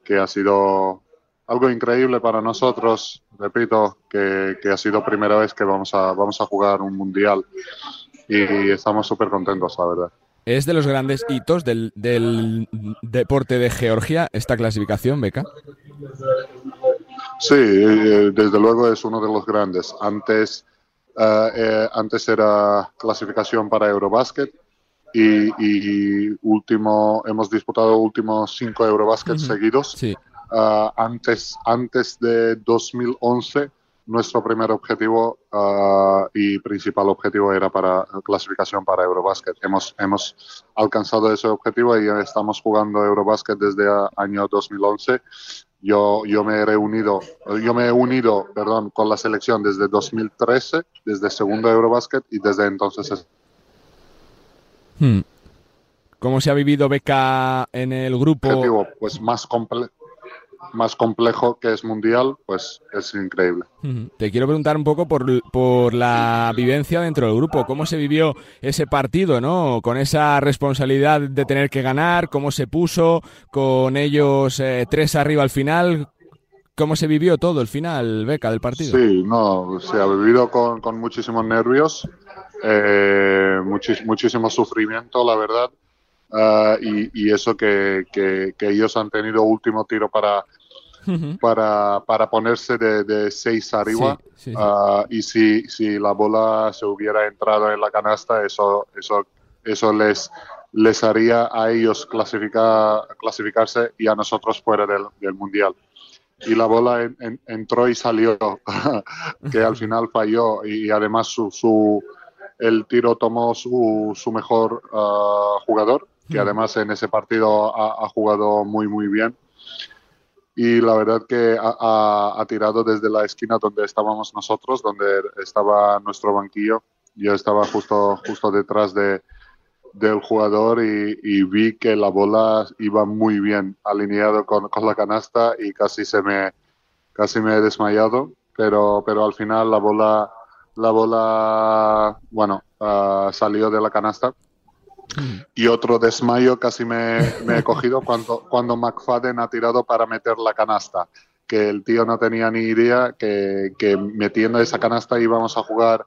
que ha sido algo increíble para nosotros. Repito, que, que ha sido primera vez que vamos a, vamos a jugar un mundial y estamos súper contentos, la verdad. Es de los grandes hitos del, del deporte de Georgia esta clasificación, Beka. Sí, eh, desde luego es uno de los grandes. Antes eh, eh, antes era clasificación para Eurobasket y, y último, hemos disputado últimos cinco Eurobasket seguidos. Sí. Ah, antes, antes de 2011, nuestro primer objetivo ah, y principal objetivo era para clasificación para Eurobasket. Hemos, hemos alcanzado ese objetivo y estamos jugando Eurobasket desde el año 2011. Yo, yo me he reunido, yo me he unido, perdón, con la selección desde 2013, desde segundo Eurobasket y desde entonces es- Hmm. ¿Cómo se ha vivido Beca en el grupo? objetivo pues más comple- más complejo que es mundial, pues es increíble. Te quiero preguntar un poco por, por la vivencia dentro del grupo, cómo se vivió ese partido, ¿no? Con esa responsabilidad de tener que ganar, cómo se puso, con ellos eh, tres arriba al final, cómo se vivió todo el final, Beca, del partido. Sí, no, se ha vivido con, con muchísimos nervios, eh, muchis- muchísimo sufrimiento, la verdad, ah, y, y eso que, que- que ellos han tenido último tiro para, para, para ponerse de, de seis arriba, Sí, sí, sí. ah, y si, si la bola se hubiera entrado en la canasta, eso, eso, eso les, les haría a ellos clasificar, clasificarse y a nosotros fuera del, del mundial. Y la bola en- en- entró y salió, que al final falló. Y además su, su- el tiro tomó su, su mejor ah, jugador, que Mm. además en ese partido ha, ha jugado muy muy bien. Y la verdad que ha, ha- ha tirado desde la esquina donde estábamos nosotros, donde estaba nuestro banquillo. Yo estaba justo, justo detrás de, del jugador y, y vi que la bola iba muy bien alineado con, con la canasta y casi se me casi me he desmayado pero pero al final la bola la bola bueno ah, salió de la canasta y otro desmayo casi me, me he cogido cuando cuando McFadden ha tirado para meter la canasta que el tío no tenía ni idea que, que metiendo esa canasta íbamos a jugar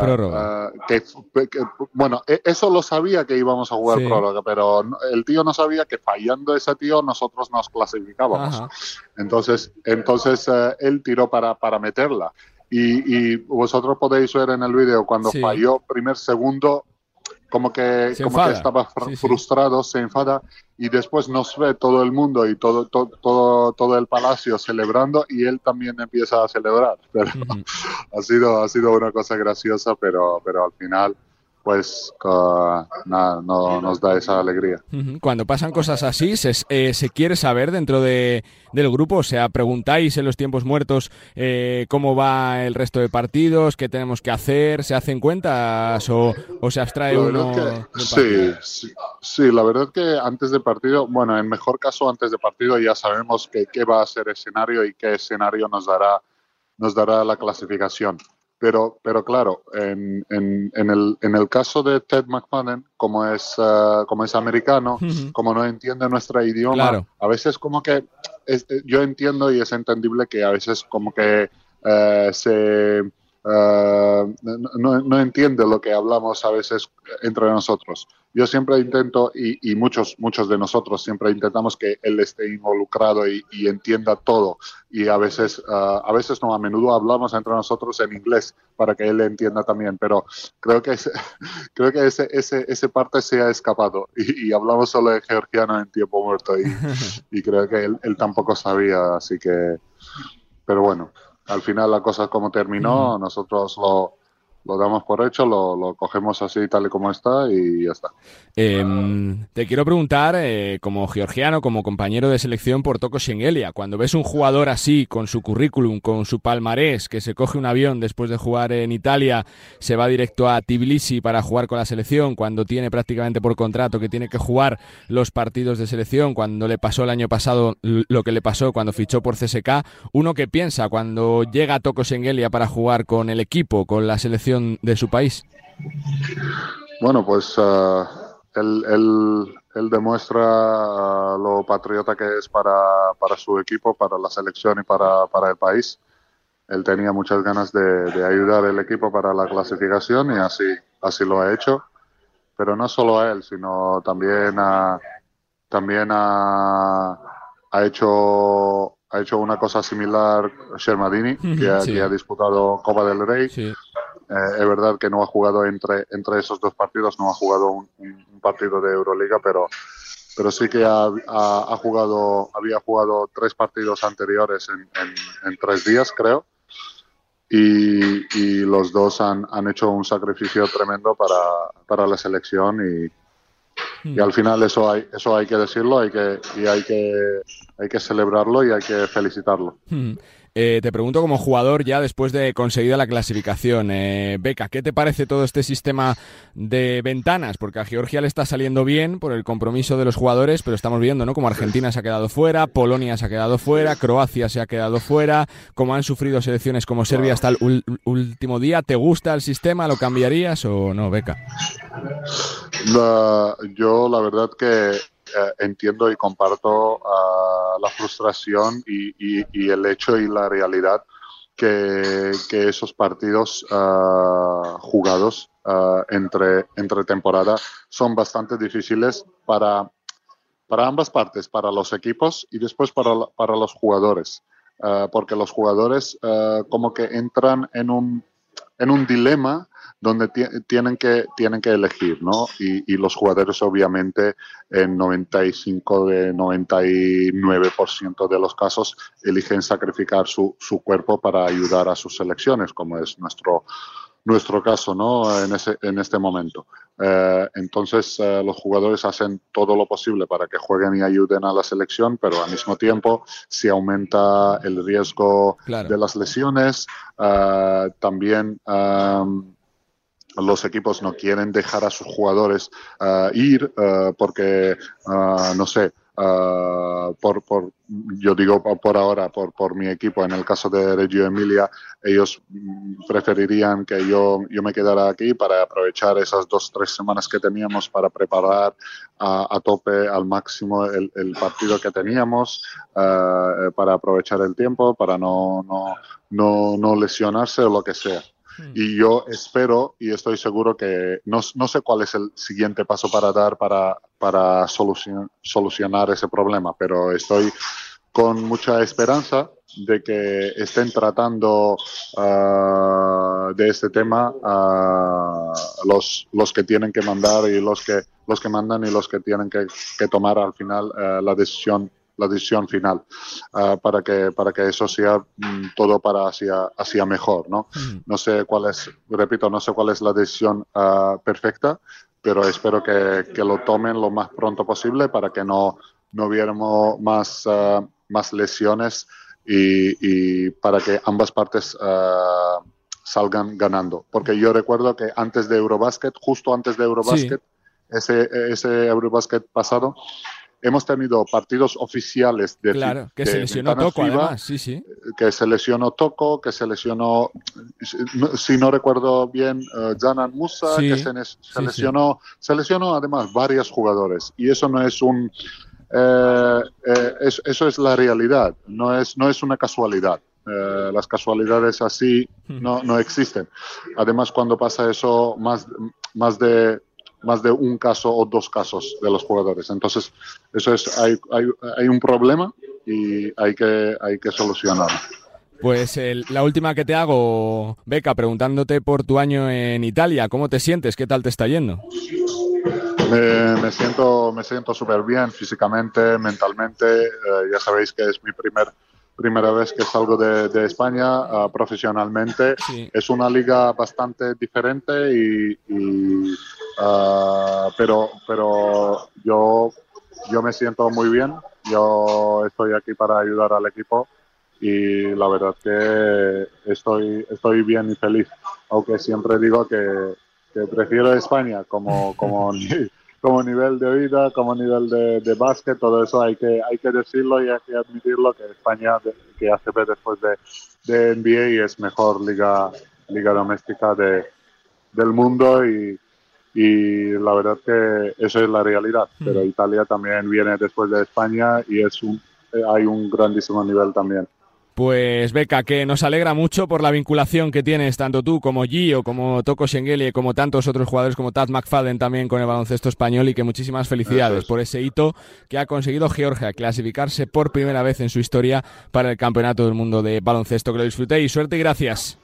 Prórroga. ah, que, que- bueno, e- eso lo sabía que íbamos a jugar Sí. prórroga, pero el tío no sabía que fallando ese tío nosotros nos clasificábamos. Ajá. Entonces, entonces eh, él tiró para, para meterla. Y, y vosotros podéis ver en el vídeo cuando Sí. falló primer segundo, como que, Se como que estaba fr- Sí, sí. frustrado, se enfada y después nos ve todo el mundo y todo, todo, todo, todo el palacio celebrando y él también empieza a celebrar. Pero ha, sido, ha sido una cosa graciosa, pero, pero al final pues ah, nada, no, nos da esa alegría. Cuando pasan cosas así, se, eh, se quiere saber dentro de, del grupo, o sea, preguntáis en los tiempos muertos eh, cómo va el resto de partidos, qué tenemos que hacer, se hacen cuentas o, o se abstrae uno. que, sí, sí, sí, la verdad que antes de partido, bueno, en mejor caso antes de partido ya sabemos que, qué va a ser escenario y qué escenario nos dará, nos dará la clasificación. Pero, pero claro, en, en, en, el, en el caso de Ted McFadden, como es, eh, como es americano, como no entiende nuestro idioma, Claro. a veces como que es- eh, yo entiendo y es entendible que a veces como que eh, se eh, no, entiende lo que hablamos a veces entre nosotros. Yo siempre intento y, y muchos muchos de nosotros siempre intentamos que él esté involucrado y, y entienda todo. Y a veces ah, a veces no a menudo hablamos entre nosotros en inglés para que él entienda también pero creo que ese, creo que ese ese ese parte se ha escapado. Y, y hablamos solo en georgiano en tiempo muerto y, y creo que él, él tampoco sabía así que pero bueno al final la cosa como terminó nosotros lo lo damos por hecho, lo, cogemos así tal y como está y ya está. Em, te quiero preguntar, eh, como georgiano, como compañero de selección por Toko Schengelia, cuando ves un jugador así, con su currículum, con su palmarés, que se coge un avión después de jugar en Italia, se va directo a Tbilisi para jugar con la selección, cuando tiene prácticamente por contrato que tiene que jugar los partidos de selección, cuando le pasó el año pasado lo que le pasó cuando fichó por CSK, uno que piensa cuando llega Toko Schengelia para jugar con el equipo, con la selección de su país. Bueno, pues ah, él, él- él demuestra ah, lo patriota que es para, para su equipo, para la selección y para, para el país. Él tenía muchas ganas de, de ayudar al equipo para la clasificación y así, así lo ha hecho. Pero no solo a él, sino también a, también a, ha hecho ha hecho una cosa similar Shermadini, que, que ha disputado Copa del Rey. Eh, es verdad que no ha jugado entre, entre esos dos partidos, no ha jugado un, un partido de Euroliga, pero, pero sí que ha, ha, ha jugado, había jugado tres partidos anteriores en, en, en tres días, creo. Y, y, los dos han, han, hecho un sacrificio tremendo para, para la selección y, y, al final eso hay, eso hay que decirlo hay que, y hay que, hay que celebrarlo y hay que felicitarlo. Eh, te pregunto como jugador ya después de conseguida la clasificación, eh, Beca, ¿qué te parece todo este sistema de ventanas? Porque a Georgia le está saliendo bien por el compromiso de los jugadores, pero estamos viendo, ¿no? Como Argentina se ha quedado fuera, Polonia se ha quedado fuera, Croacia se ha quedado fuera, como han sufrido selecciones como Serbia hasta el último día. ¿Te gusta el sistema? ¿Lo cambiarías o no, Beca? La, yo la verdad que eh, entiendo y comparto uh, la frustración y, y, el hecho y la realidad que, que esos partidos uh, jugados uh, entre, entre temporada son bastante difíciles para, para ambas partes, para los equipos y después para, para los jugadores. porque los jugadores como que entran en un, en un dilema donde tienen que, tienen que elegir, ¿no? Y, y, los jugadores, obviamente, en 95 de 99% de los casos, eligen sacrificar su, su, cuerpo para ayudar a sus selecciones, como es nuestro, nuestro caso, ¿no? En, ese, en este momento. Eh, entonces, eh, los jugadores hacen todo lo posible para que jueguen y ayuden a la selección, pero al mismo tiempo, si aumenta el riesgo claro. de las lesiones, eh, también los equipos no quieren dejar a sus jugadores uh, ir uh, porque, uh, no sé, por, por, yo digo por ahora, por, por mi equipo, en el caso de Reggio Emilia, ellos preferirían que yo, yo me quedara aquí para aprovechar esas dos, tres semanas que teníamos para preparar a, a tope al máximo el, el, partido que teníamos, para aprovechar el tiempo, para no, no, no, no lesionarse o lo que sea. Y yo espero y estoy seguro que no, no, sé cuál es el siguiente paso para dar para, para solucion, solucionar ese problema, pero estoy con mucha esperanza de que estén tratando uh, de este tema uh, los, los que tienen que mandar y los que, los que mandan y los que tienen que, que tomar al final uh, la decisión la decisión final uh, para que para que eso sea mm, todo para hacia hacia mejor no mm. no sé cuál es repito no sé cuál es la decisión uh, perfecta pero espero que, que, lo tomen lo más pronto posible para que no no viéramos más uh, más lesiones y, y, para que ambas partes salgan ganando porque yo recuerdo que antes de Eurobasket justo antes de Eurobasket sí. ese ese Eurobasket pasado hemos tenido partidos oficiales de claro que de se lesionó Toco además sí sí que se lesionó Toco que se lesionó si no recuerdo bien uh, Janan Musa sí, que se, se sí, lesionó sí. se lesionó además varios jugadores y eso no es un eh, eh, es, eso es la realidad no es no es una casualidad eh, las casualidades así no, no existen además cuando pasa eso más más de más de un caso o dos casos de los jugadores. Entonces, eso es, hay, hay, hay un problema y hay que, hay que solucionarlo. Pues el, la última que te hago, Beca, preguntándote por tu año en Italia, ¿cómo te sientes? ¿Qué tal te está yendo? Me, me siento me siento súper bien físicamente, mentalmente. Eh, ya sabéis que es mi primer primera vez que salgo de, de España uh, profesionalmente. Sí. Es una liga bastante diferente y, y uh, pero pero yo yo me siento muy bien. Yo estoy aquí para ayudar al equipo y la verdad que estoy estoy bien y feliz. Aunque siempre digo que, que prefiero España como como como nivel de vida, como nivel de, de básquet, todo eso hay que, hay que decirlo y hay que admitirlo que España, que ACB después de, de NBA es mejor liga, liga doméstica de, del mundo y, y la verdad que eso es la realidad. Mm. Pero Italia también viene después de España y es un, hay un grandísimo nivel también. Pues Beca, que nos alegra mucho por la vinculación que tienes tanto tú como Gio, como Toko Schengeli, como tantos otros jugadores como Tad McFadden también con el baloncesto español y que muchísimas felicidades por ese hito que ha conseguido Georgia, clasificarse por primera vez en su historia para el Campeonato del Mundo de Baloncesto. Que lo disfrutéis. Suerte y gracias.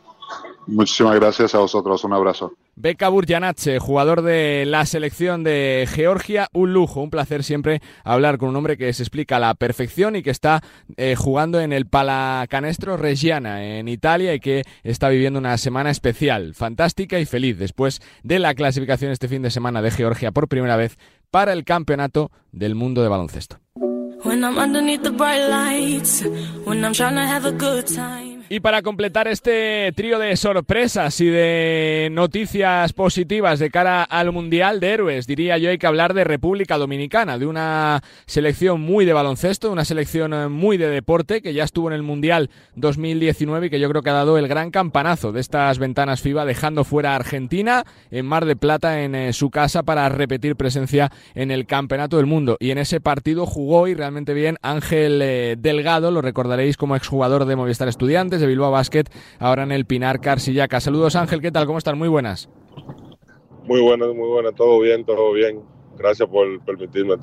Muchísimas gracias a vosotros. Un abrazo. Beka Burjanache, jugador de la selección de Georgia, un lujo, un placer siempre hablar con un hombre que se explica a la perfección y que está eh, jugando en el Palacanestro Reggiana en Italia y que está viviendo una semana especial, fantástica y feliz después de la clasificación este fin de semana de Georgia por primera vez para el Campeonato del Mundo de Baloncesto. Y para completar este trío de sorpresas y de noticias positivas de cara al Mundial de Héroes, diría yo hay que hablar de República Dominicana, de una selección muy de baloncesto, una selección eh, muy de deporte que ya estuvo en el Mundial 2019 y que yo creo que ha dado el gran campanazo de estas ventanas FIBA, dejando fuera a Argentina en Mar de Plata en eh, su casa para repetir presencia en el Campeonato del Mundo. Y en ese partido jugó y realmente bien Ángel eh, Delgado, lo recordaréis como exjugador de Movistar Estudiantes de Bilbao Basket, ahora en el Pinar Carsillaca. Saludos Ángel, ¿qué tal? ¿Cómo están? Muy buenas. Muy buenas, muy buenas, todo bien, todo bien. Gracias por permitirme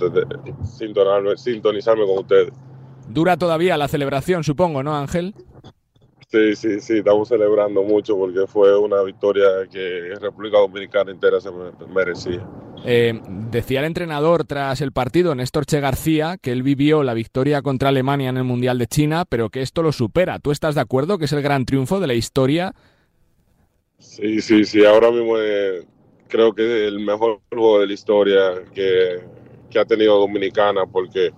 sintonizarme con ustedes. Dura todavía la celebración, supongo, ¿no, Ángel? Sí, sí, sí, estamos celebrando mucho porque fue una victoria que República Dominicana entera se merecía. Eh, decía el entrenador tras el partido, Néstor Che García, que él vivió la victoria contra Alemania en el Mundial de China, pero que esto lo supera. ¿Tú estás de acuerdo que es el gran triunfo de la historia? Sí, sí, sí, ahora mismo creo que es el mejor juego de la historia que, que ha tenido Dominicana porque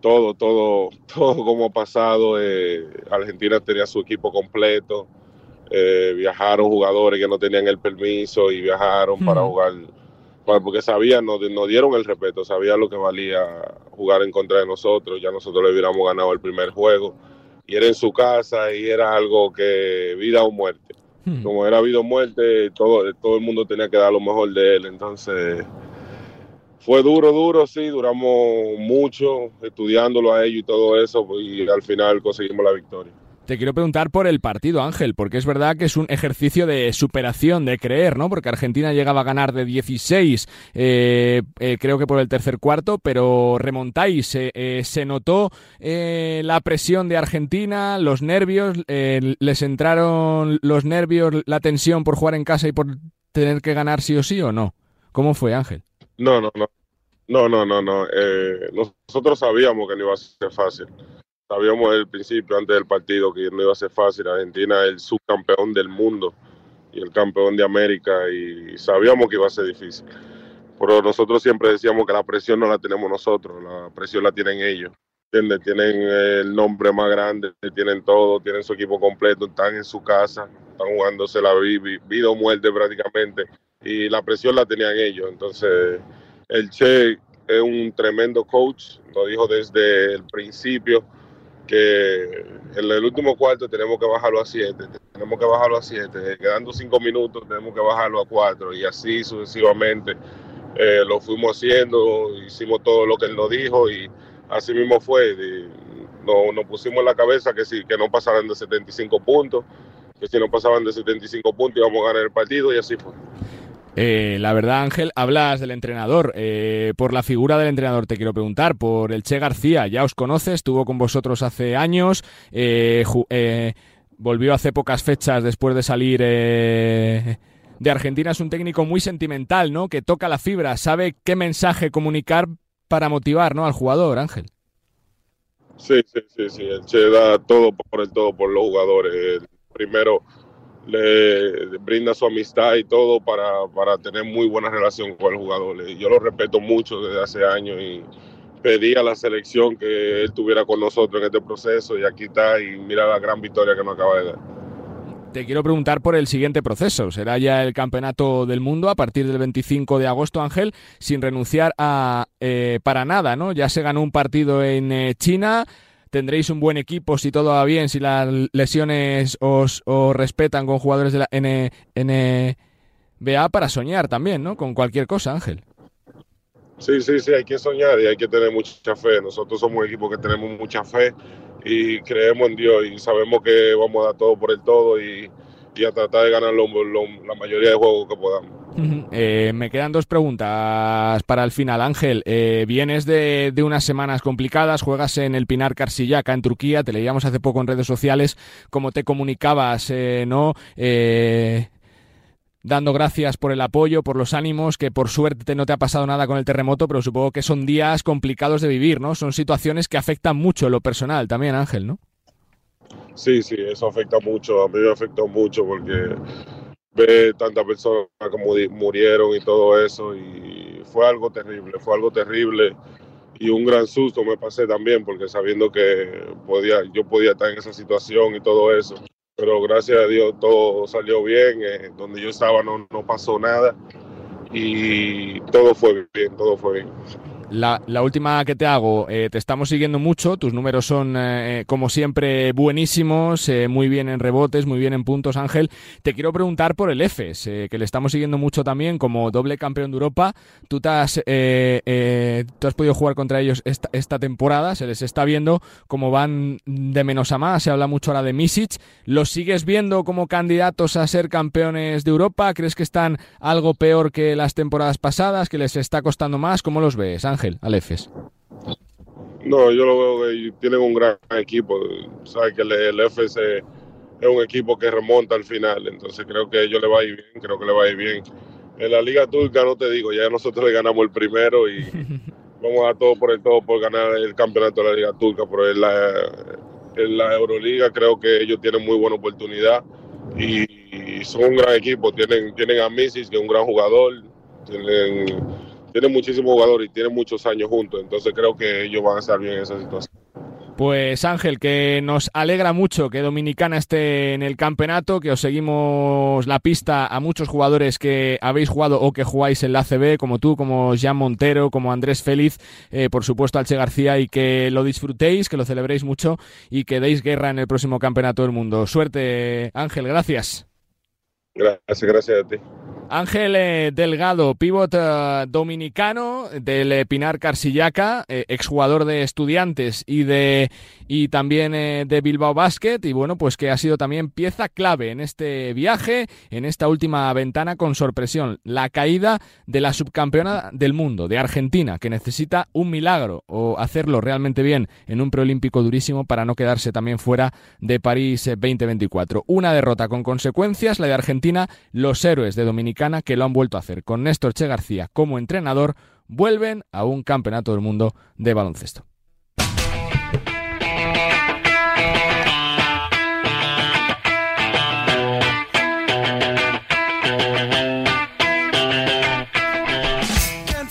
todo, todo, todo como ha pasado. Eh, Argentina tenía su equipo completo. Eh, viajaron jugadores que no tenían el permiso y viajaron para jugar, porque sabían, nos, nos, dieron el respeto, sabían lo que valía jugar en contra de nosotros. Ya nosotros le hubiéramos ganado el primer juego y era en su casa y era algo que vida o muerte. Como era vida o muerte, todo, todo el mundo tenía que dar lo mejor de él. Entonces fue duro, duro, sí, duramos mucho estudiándolo a ellos y todo eso, y al final conseguimos la victoria. Te quiero preguntar por el partido, Ángel, porque es verdad que es un ejercicio de superación, de creer, ¿no? Porque Argentina llegaba a ganar de 16, eh, eh, creo que por el tercer cuarto, pero remontáis. Eh, ¿Se notó la presión de Argentina, los nervios? ¿Les entraron los nervios, la tensión por jugar en casa y por tener que ganar sí o sí o no? ¿Cómo fue, Ángel? No, no, no. No, no, no, no. Eh, nosotros sabíamos que no iba a ser fácil. Sabíamos desde el principio, antes del partido, que no iba a ser fácil. Argentina es el subcampeón del mundo y el campeón de América y sabíamos que iba a ser difícil. Pero nosotros siempre decíamos que la presión no la tenemos nosotros, la presión la tienen ellos. ¿Entiendes? Tienen el nombre más grande, tienen todo, tienen su equipo completo, están en su casa, están jugándose la vida o muerte prácticamente y la presión la tenían ellos. Entonces, el Che es un tremendo coach, lo dijo desde el principio que en el último cuarto tenemos que bajarlo a 7, tenemos que bajarlo a 7, quedando 5 minutos tenemos que bajarlo a 4 y así sucesivamente eh, lo fuimos haciendo, hicimos todo lo que él nos dijo y así mismo fue. nos, pusimos en la cabeza que, sí, que no pasaran de 75 puntos, que si no pasaban de 75 puntos íbamos a ganar el partido y así fue. Eh, la verdad, Ángel, hablas del entrenador. Eh, por la figura del entrenador te quiero preguntar. Por el Che García, ya os conoces, estuvo con vosotros hace años. Eh, volvió hace pocas fechas después de salir de Argentina. Es un técnico muy sentimental, ¿no? Que toca la fibra, sabe qué mensaje comunicar para motivar ¿no? al jugador, Ángel. Sí, sí, sí, sí. El Che da todo por el todo por los jugadores. Primero le brinda su amistad y todo para, para, tener muy buena relación con el jugador. Yo lo respeto mucho desde hace años y pedí a la selección que él estuviera con nosotros en este proceso y aquí está y mira la gran victoria que nos acaba de dar. Te quiero preguntar por el siguiente proceso. Será ya el Campeonato del Mundo a partir del 25 de agosto, Ángel, sin renunciar a eh, para nada, ¿no? Ya se ganó un partido en eh, China, tendréis un buen equipo si todo va bien, si las lesiones os, respetan con jugadores de la NBA para soñar también, ¿no? Con cualquier cosa, Ángel. Sí, sí, sí, hay que soñar y hay que tener mucha fe. Nosotros somos un equipo que tenemos mucha fe y creemos en Dios y sabemos que vamos a dar todo por el todo y, y a tratar de ganar la mayoría de juegos que podamos. Eh, me quedan dos preguntas para el final, Ángel. Eh, vienes de, unas semanas complicadas, juegas en el Pinar Karsillaca en Turquía, te leíamos hace poco en redes sociales cómo te comunicabas, eh, ¿no? dando gracias por el apoyo, por los ánimos, que por suerte no te ha pasado nada con el terremoto, pero supongo que son días complicados de vivir, ¿no? Son situaciones que afectan mucho lo personal también, Ángel, ¿no? Sí, sí, eso afecta mucho, a mí me afectó mucho porque ve tantas personas como murieron y todo eso y fue algo terrible, fue algo terrible y un gran susto me pasé también porque sabiendo que podía, yo podía estar en esa situación y todo eso pero gracias a Dios todo salió bien, eh, donde yo estaba no, no pasó nada y todo fue bien, todo fue bien. La, la, última que te hago, eh, te estamos siguiendo mucho, tus números son eh, como siempre buenísimos, eh, muy bien en rebotes, muy bien en puntos Ángel. Te quiero preguntar por el EFES, eh, que le estamos siguiendo mucho también como doble campeón de Europa. Tú, te has, tú has podido jugar contra ellos esta, esta, temporada, se les está viendo cómo van de menos a más, se habla mucho ahora de Misic. ¿Los sigues viendo como candidatos a ser campeones de Europa? ¿Crees que están algo peor que las temporadas pasadas, que les está costando más? ¿Cómo los ves, Ángel? Ángel, al EFES? No, yo lo veo que tienen un gran equipo. Sabes que el, EFES es, un equipo que remonta al final, entonces creo que a ellos le va a ir bien, creo que le va a ir bien. En la Liga Turca no te digo, ya nosotros le ganamos el primero y vamos a dar todo por el todo por ganar el campeonato de la Liga Turca, pero en la, en la Euroliga creo que ellos tienen muy buena oportunidad y, son un gran equipo. Tienen, tienen a Misis, que es un gran jugador, tienen tiene muchísimos jugadores y tiene muchos años juntos, entonces creo que ellos van a estar bien en esa situación. Pues Ángel, que nos alegra mucho que Dominicana esté en el campeonato, que os seguimos la pista a muchos jugadores que habéis jugado o que jugáis en la ACB, como tú, como Jean Montero, como Andrés Félix, eh, por supuesto Alche García, y que lo disfrutéis, que lo celebréis mucho y que deis guerra en el próximo campeonato del mundo. Suerte, Ángel, gracias. Gracias, gracias a ti. Ángel eh, Delgado, pívot eh, dominicano del eh, Pinar Carsillaca, exjugador de Estudiantes y de y también de Bilbao Basket y bueno, pues que ha sido también pieza clave en este viaje, en esta última ventana con sorpresión, la caída de la subcampeona del mundo, de Argentina, que necesita un milagro o hacerlo realmente bien en un preolímpico durísimo para no quedarse también fuera de París 2024. Una derrota con consecuencias, la de Argentina, los héroes de Dominicana que lo han vuelto a hacer con Néstor Che García como entrenador, vuelven a un campeonato del mundo de baloncesto.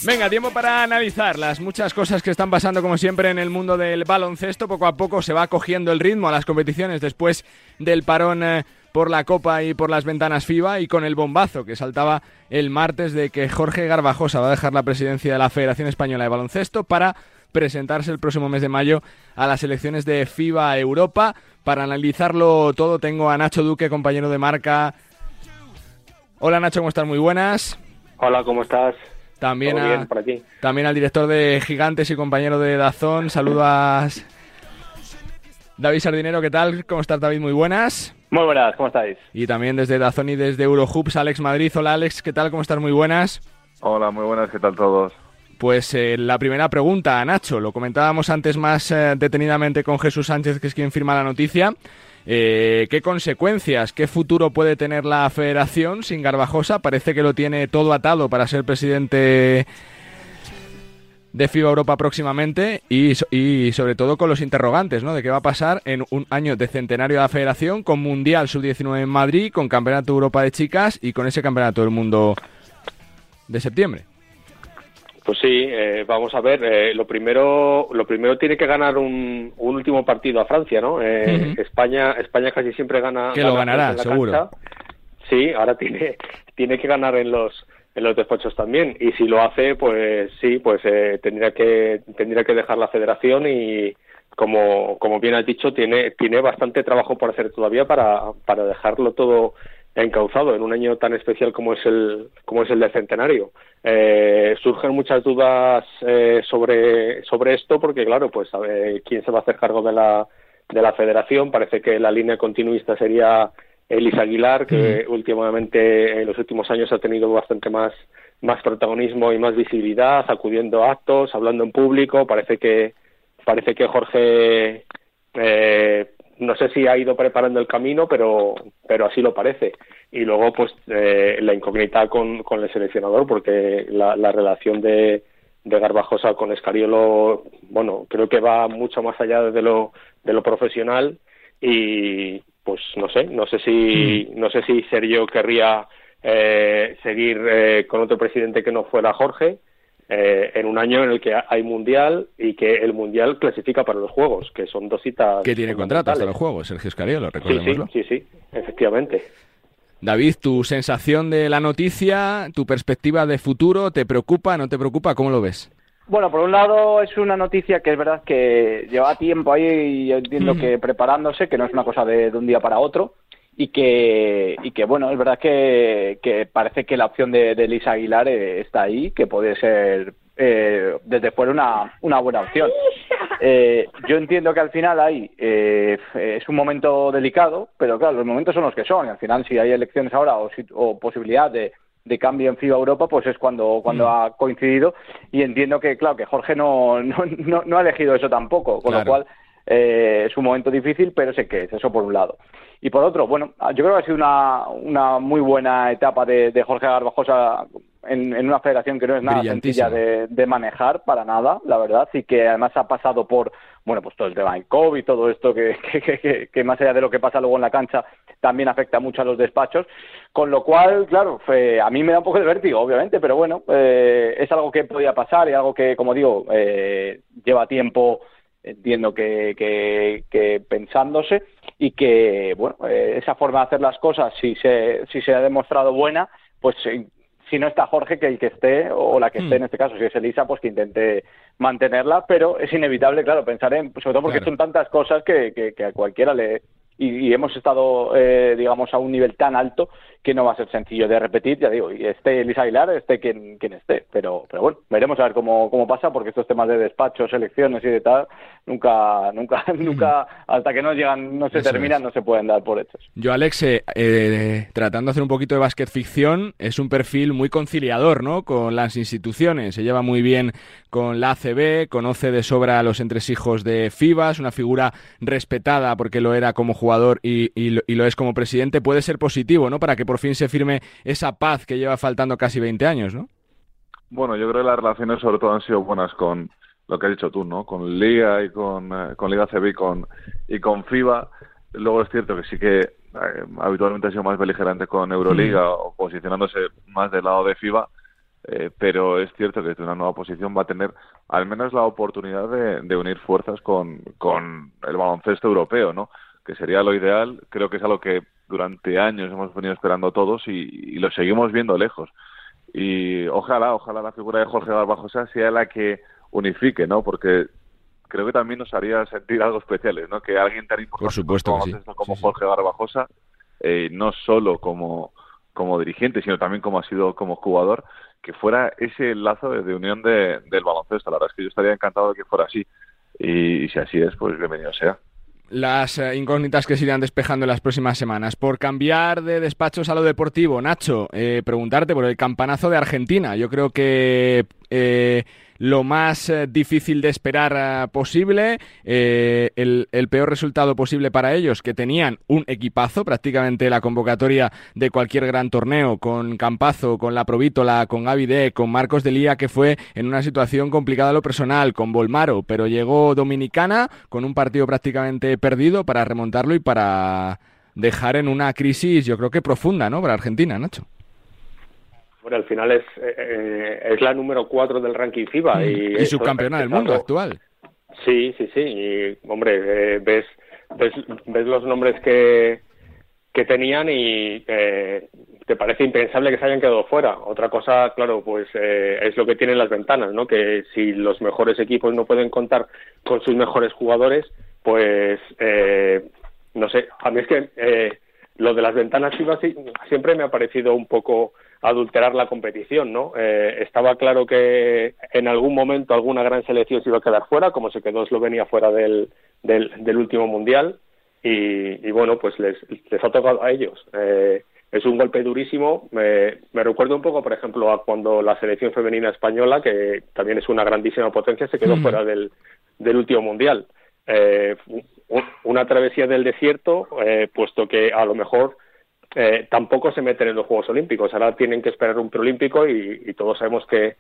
Venga, tiempo para analizar las muchas cosas que están pasando como siempre en el mundo del baloncesto. Poco a poco se va cogiendo el ritmo a las competiciones después del parón eh, por la Copa y por las ventanas FIBA y con el bombazo que saltaba el martes de que Jorge Garbajosa va a dejar la presidencia de la Federación Española de Baloncesto para presentarse el próximo mes de mayo a las elecciones de FIBA Europa. Para analizarlo todo tengo a Nacho Duque, compañero de marca. Hola Nacho, ¿cómo estás? Muy buenas. Hola, ¿cómo estás? También, también al director de Gigantes y compañero de Dazón. Saludos David Sardinero, ¿qué tal? ¿Cómo estás, David? Muy buenas. Muy buenas, ¿cómo estáis? Y también desde Dazón y desde Eurohoops, Alex Madrid. Hola Alex, ¿qué tal? ¿Cómo estás? Muy buenas. Hola, muy buenas, ¿qué tal todos? Pues eh, la primera pregunta, Nacho, lo comentábamos antes más eh, detenidamente con Jesús Sánchez, que es quien firma la noticia. Eh, ¿Qué consecuencias, qué futuro puede tener la federación sin Garbajosa? Parece que lo tiene todo atado para ser presidente de FIBA Europa próximamente y, y, sobre todo con los interrogantes, ¿no? De qué va a pasar en un año de centenario de la federación, con Mundial Sub-19 en Madrid, con Campeonato Europa de Chicas y con ese Campeonato del Mundo de septiembre. Pues sí, eh, vamos a ver. Eh, lo primero, lo primero tiene que ganar un, último partido a Francia, ¿no? Eh, España, España casi siempre gana. Que lo ganará, seguro. Sí, ahora tiene, tiene que ganar en los en los despachos también y si lo hace pues sí pues eh, tendría que tendría que dejar la federación y como como bien has dicho tiene tiene bastante trabajo por hacer todavía para para dejarlo todo encauzado en un año tan especial como es el como es el del centenario eh, surgen muchas dudas eh, sobre sobre esto porque claro pues quién se va a hacer cargo de la de la federación. Parece que la línea continuista sería Elisa Aguilar, que últimamente en los últimos años ha tenido bastante más, más protagonismo y más visibilidad, acudiendo a actos, hablando en público. Parece que, parece que Jorge, eh, no sé si ha ido preparando el camino, pero, pero así lo parece. Y luego, pues, eh, la incógnita con, con el seleccionador, porque la, la relación de, de Garbajosa con Escariolo, bueno, creo que va mucho más allá de lo, de lo profesional y pues no sé, no sé si, no sé si Sergio querría eh, seguir eh, con otro presidente que no fuera Jorge eh, en un año en el que hay mundial y que el mundial clasifica para los juegos, que son dos citas. Que tiene contrato hasta los juegos, Sergio Escariolo, recordémoslo. Sí, sí, sí, sí, efectivamente. David, tu sensación de la noticia, tu perspectiva de futuro, ¿te preocupa, no te preocupa? ¿Cómo lo ves? Bueno, por un lado es una noticia que es verdad que lleva tiempo ahí y yo entiendo que preparándose, que no es una cosa de, un día para otro y que, y que bueno, es verdad que, que parece que la opción de, de Lisa Aguilar eh, está ahí, que puede ser eh, desde fuera una, una buena opción. Eh, yo entiendo que al final hay, eh, es un momento delicado, pero claro, los momentos son los que son y al final si hay elecciones ahora o, si- o posibilidad de, de cambio en FIBA Europa, pues es cuando, cuando ha coincidido y entiendo que, claro, que Jorge no, no, no, no ha elegido eso tampoco, con Claro. lo cual eh, es un momento difícil, pero sé que es eso por un lado. Y por otro, bueno, yo creo que ha sido una, una muy buena etapa de, de Jorge Garbajosa en, en una federación que no es nada sencilla de, de manejar para nada, la verdad, y que además ha pasado por, bueno, pues todo el tema del COVID, todo esto que, que, que- que, más allá de lo que pasa luego en la cancha, también afecta mucho a los despachos, con lo cual, claro, a mí me da un poco de vértigo, obviamente, pero bueno, eh, es algo que podía pasar y algo que, como digo, eh, lleva tiempo entiendo que, pensándose y que bueno eh, esa forma de hacer las cosas si se si se ha demostrado buena pues si no está Jorge que el que esté o la que esté Hmm. en este caso si es Elisa pues que intente mantenerla pero es inevitable claro pensar en sobre todo porque Claro. son tantas cosas que, que, que a cualquiera le y, y hemos estado eh, digamos a un nivel tan alto que no va a ser sencillo de repetir ya digo y esté Elisa Aguilar esté quien, quien esté pero pero bueno veremos a ver cómo, cómo pasa porque estos temas de despachos elecciones y de tal nunca nunca nunca hasta que no llegan no se Eso terminan es. no se pueden dar por hechos Yo, Alex, eh, eh, tratando de hacer un poquito de básquet ficción, es un perfil muy conciliador, ¿no? Con las instituciones. Se lleva muy bien con la ACB, conoce de sobra a los entresijos de FIBA, es una figura respetada porque lo era como jugador y, y lo, y lo es como presidente. Puede ser positivo, ¿no? Para que por fin se firme esa paz que lleva faltando casi 20 años, ¿no? Bueno, yo creo que las relaciones sobre todo han sido buenas con lo que has dicho tú, ¿no? Con Liga y con, eh, con Liga CB y con, y con FIBA. Luego es cierto que sí que eh, habitualmente ha sido más beligerante con Euroliga o posicionándose más del lado de FIBA, eh, pero es cierto que desde una nueva posición va a tener al menos la oportunidad de, de unir fuerzas con, con el baloncesto europeo, ¿no? Que sería lo ideal. Creo que es algo que durante años hemos venido esperando todos y, y lo seguimos viendo lejos y ojalá, ojalá la figura de Jorge Garbajosa sea la que unifique, ¿no? Porque creo que también nos haría sentir algo especiales, ¿no? Que alguien tan importante Por supuesto que sí. como, Jorge Garbajosa, eh, no solo como, como dirigente, sino también como ha sido como jugador, que fuera ese lazo de, de unión de- del baloncesto. La verdad es que yo estaría encantado de que fuera así. Y, y si así es, pues bienvenido sea. Las eh, incógnitas que se irán despejando en las próximas semanas. Por cambiar de despachos a lo deportivo, Nacho, eh, preguntarte por el campanazo de Argentina. Yo creo que eh, lo más eh, difícil de esperar eh, posible, el, peor resultado posible para ellos, que tenían un equipazo, prácticamente la convocatoria de cualquier gran torneo, con Campazo, con La Provítola, con Gaby D, con Marcos de Lía, que fue en una situación complicada lo personal, con Volmaro, pero llegó Dominicana con un partido prácticamente perdido para remontarlo y para dejar en una crisis, yo creo que profunda, ¿no? Para Argentina, Nacho. Bueno, al final es, eh, eh, es la número 4 del ranking FIBA. Y, Y eso subcampeona del mundo actual. Sí, sí, sí. Y, hombre, eh, ves, ves, ves los nombres que, que tenían y eh, te parece impensable que se hayan quedado fuera. Otra cosa, claro, pues eh, es lo que tienen las ventanas, ¿no? Que si los mejores equipos no pueden contar con sus mejores jugadores, pues eh, no sé. A mí es que eh, lo de las ventanas FIBA siempre me ha parecido un poco adulterar la competición, ¿no? Eh, estaba claro que en algún momento alguna gran selección se iba a quedar fuera, como se quedó Eslovenia fuera del, del, del último mundial y, bueno, pues les, les ha tocado a ellos. Eh, es un golpe durísimo. Me, me recuerdo un poco, por ejemplo, a cuando la selección femenina española, que también es una grandísima potencia, se quedó fuera del, del último mundial. Eh, una travesía del desierto, eh, puesto que a lo mejor eh, tampoco se meten en los Juegos Olímpicos. Ahora tienen que esperar un preolímpico y, y todos sabemos que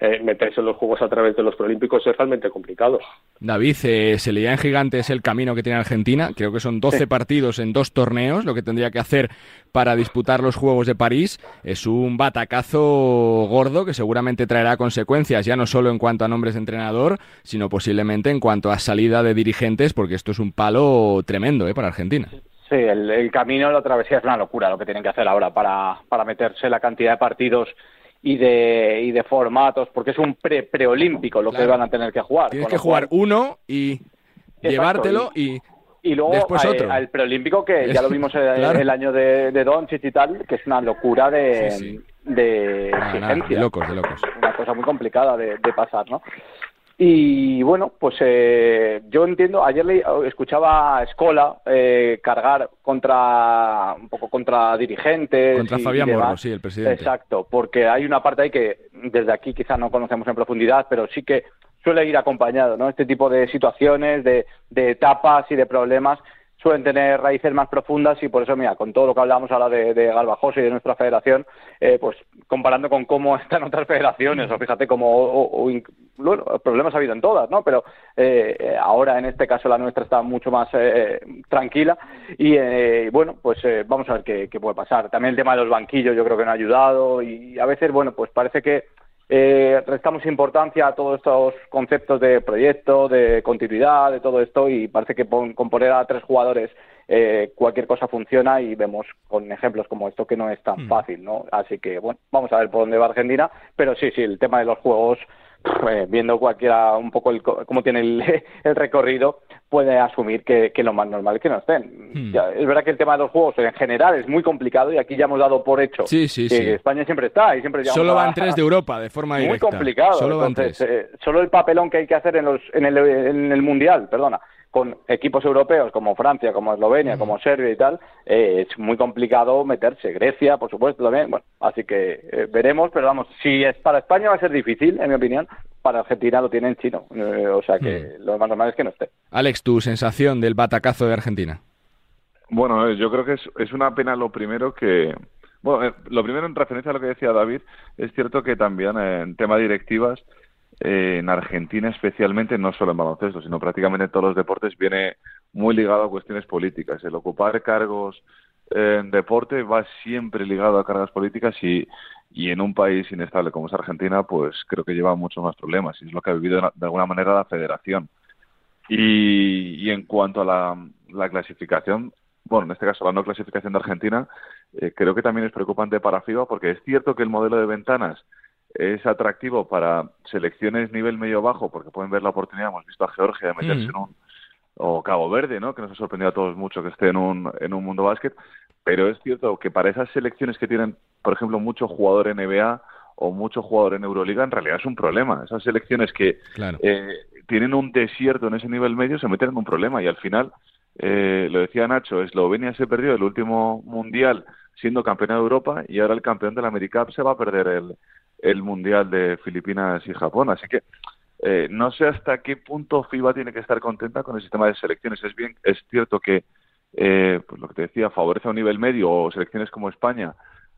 eh, meterse en los Juegos a través de los preolímpicos es realmente complicado. David, eh, se leía en Gigantes el camino que tiene Argentina. Creo que son 12 partidos en dos torneos, lo que tendría que hacer para disputar los Juegos de París. Es un batacazo gordo que seguramente traerá consecuencias, ya no solo en cuanto a nombres de entrenador, sino posiblemente en cuanto a salida de dirigentes, porque esto es un palo tremendo eh, para Argentina. Sí, el, camino, la travesía es una locura lo que tienen que hacer ahora para, para meterse la cantidad de partidos y de, y de formatos, porque es un pre preolímpico lo que van a tener que jugar. Tienes que jugar uno y llevártelo y, y luego después otro. al preolímpico que ya lo vimos el, año de, de Doncic y tal, que es una locura de, de de locos, de locos. Una cosa muy complicada de, de pasar, ¿no? Y bueno, pues eh, yo entiendo, ayer le, escuchaba a Escola eh, cargar contra un poco contra dirigentes. Contra Fabián Morro, sí, el presidente. Exacto, porque hay una parte ahí que desde aquí quizás no conocemos en profundidad, pero sí que suele ir acompañado, ¿no? Este tipo de situaciones, de, de etapas y de problemas suelen tener raíces más profundas y por eso, mira, con todo lo que hablamos ahora de, de Galvajosa y de nuestra federación, eh, pues comparando con cómo están otras federaciones, o fíjate cómo, bueno, problemas ha habido en todas, ¿no? Pero eh, ahora en este caso la nuestra está mucho más eh, tranquila y bueno, pues vamos a ver qué, qué puede pasar. También el tema de los banquillos yo creo que no ha ayudado y a veces, bueno, pues parece que eh, restamos importancia a todos estos conceptos de proyecto, de continuidad, de todo esto y parece que con poner a tres jugadores eh, cualquier cosa funciona y vemos con ejemplos como esto que no es tan fácil, ¿no? Así que bueno, vamos a ver por dónde va Argentina, pero sí, sí, el tema de los juegos eh, viendo cualquiera un poco el, cómo tiene el, recorrido, puede asumir que, lo más normal es que no estén. Hmm. es verdad que el tema de los juegos en general es muy complicado y aquí ya hemos dado por hecho sí, sí, que sí. España siempre está y siempre Solo van tres de Europa de forma muy directa. complicado. Solo van tres. eh, solo el papelón que hay que hacer en, los, en, el, en el Mundial, perdona, con equipos europeos como Francia, como Eslovenia, como Serbia y tal, eh, es muy complicado meterse. Grecia, por supuesto, también. Bueno, así que eh, veremos, pero vamos, si es para España va a ser difícil, en mi opinión. Para Argentina lo tiene en chino, eh, o sea que lo más normal es que no esté. Alex, tu sensación del batacazo de Argentina. Bueno, yo creo que es, es una pena lo primero que... Bueno, eh, lo primero en referencia a lo que decía David, es cierto que también eh, en tema directivas, eh, en Argentina especialmente, no solo en baloncesto, sino prácticamente en todos los deportes, viene muy ligado a cuestiones políticas. El ocupar cargos en deporte va siempre ligado a cargas políticas y, y en un país inestable como es Argentina, pues creo que lleva muchos más problemas y es lo que ha vivido de alguna manera la federación. Y, y en cuanto a la, la clasificación, bueno, en este caso la no clasificación de Argentina, eh, creo que también es preocupante para FIBA porque es cierto que el modelo de ventanas es atractivo para selecciones nivel medio-bajo porque pueden ver la oportunidad, hemos visto a Georgia de meterse Mm. en un o Cabo Verde, ¿no? Que nos ha sorprendido a todos mucho que esté en un, en un mundo básquet, pero es cierto que para esas selecciones que tienen, por ejemplo, mucho jugador NBA o mucho jugador en Euroliga, en realidad es un problema. Esas selecciones que Claro. eh, tienen un desierto en ese nivel medio se meten en un problema y al final, eh, lo decía Nacho, Eslovenia se perdió el último mundial siendo campeona de Europa y ahora el campeón de la se va a perder el, el mundial de Filipinas y Japón. Así que eh, no sé hasta qué punto FIBA tiene que estar contenta con el sistema de selecciones. Es bien, es cierto que eh, pues lo que te decía favorece a un nivel medio o selecciones como España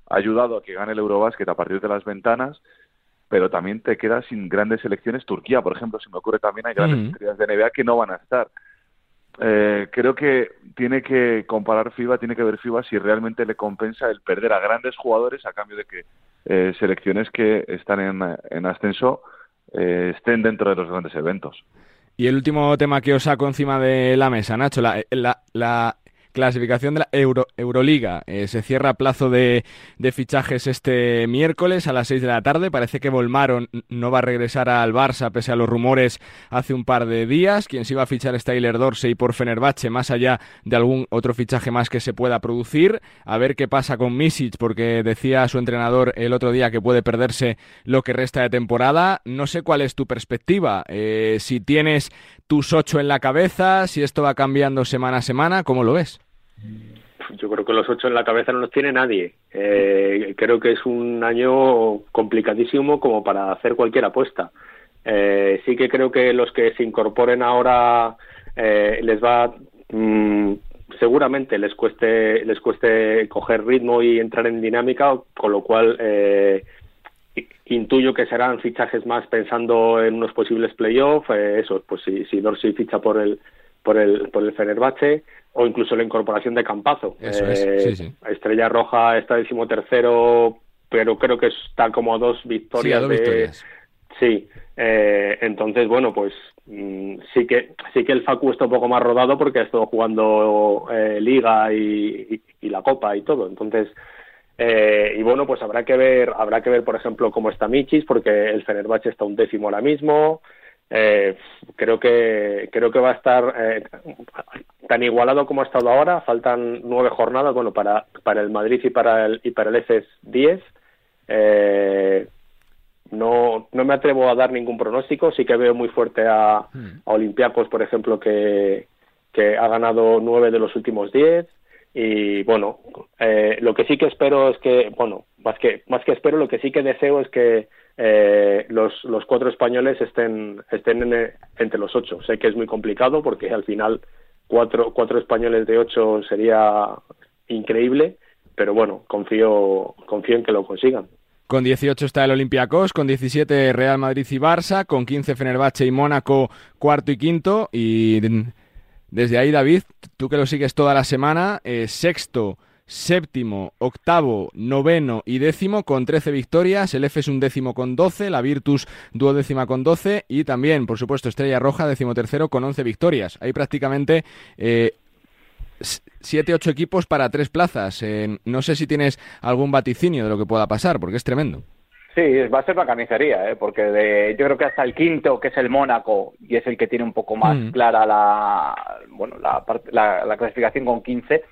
ha ayudado a que gane el Eurobásquet a partir de las ventanas, pero también te quedas sin grandes selecciones. Turquía, por ejemplo, se me ocurre también hay grandes Ujú. estrellas de NBA que no van a estar. Eh, creo que tiene que comparar FIBA, tiene que ver FIBA si realmente le compensa el perder a grandes jugadores a cambio de que eh, selecciones que están en, en ascenso eh, estén dentro de los grandes eventos. Y el último tema que os saco encima de la mesa, Nacho, la- la clasificación de la Euro, Euroliga. Eh, se cierra plazo de, de, fichajes este miércoles a las 6 de la tarde. Parece que Volmaron no va a regresar al Barça pese a los rumores hace un par de días. Quien se iba a fichar es Tyler Dorsey por Fenerbahce, más allá de algún otro fichaje más que se pueda producir. A ver qué pasa con Misic, porque decía su entrenador el otro día que puede perderse lo que resta de temporada. No sé cuál es tu perspectiva. Eh, si tienes tus ocho en la cabeza, si esto va cambiando semana a semana, ¿cómo lo ves? Yo creo que los ocho en la cabeza no los tiene nadie. Eh, creo que es un año complicadísimo como para hacer cualquier apuesta. Eh, sí que creo que los que se incorporen ahora eh, les va mm, seguramente les cueste les cueste coger ritmo y entrar en dinámica, con lo cual eh, intuyo que serán fichajes más pensando en unos posibles playoffs, eh, eso, pues si, si Dorsey ficha por el por el por el Fenerbahce o incluso la incorporación de Campazo. Eh, Estrella Roja está decimotercero, pero creo que está como dos victorias. Sí, victorias. Sí, eh, entonces bueno, pues mm, sí que sí que el Facu está un poco más rodado porque ha estado jugando eh, Liga y, y, la Copa y todo. Entonces eh, y bueno, pues habrá que ver, habrá que ver, por ejemplo, cómo está Michis, porque el Fenerbahce está un décimo ahora mismo. Eh, creo que creo que va a estar eh, tan igualado como ha estado ahora. Faltan nueve jornadas, bueno, para para el Madrid y para el y para el EFES 10. Eh, no, no me atrevo a dar ningún pronóstico. Sí que veo muy fuerte a, a Olympiacos, por ejemplo, que, que ha ganado nueve de los últimos diez y bueno eh, lo que sí que espero es que bueno más que más que espero lo que sí que deseo es que eh, los, los cuatro españoles estén estén en, entre los ocho. Sé que es muy complicado porque al final cuatro cuatro españoles de ocho sería increíble pero bueno confío confío en que lo consigan. Con 18 está el Olympiacos, con 17 Real Madrid y Barça, con 15 Fenerbahce y Mónaco cuarto y quinto y desde ahí, David, tú que lo sigues toda la semana, eh, sexto, séptimo, octavo, noveno y décimo con 13 victorias. El F es un décimo con 12, la Virtus duodécima con 12 y también, por supuesto, Estrella Roja, decimotercero con 11 victorias. Hay prácticamente... Eh, siete, ocho equipos para tres plazas. Eh, no sé si tienes algún vaticinio de lo que pueda pasar, porque es tremendo. Sí, va a ser una carnicería, ¿eh? porque de, yo creo que hasta el quinto, que es el Mónaco, y es el que tiene un poco más Mm. clara la, bueno, la, la, la clasificación con 15,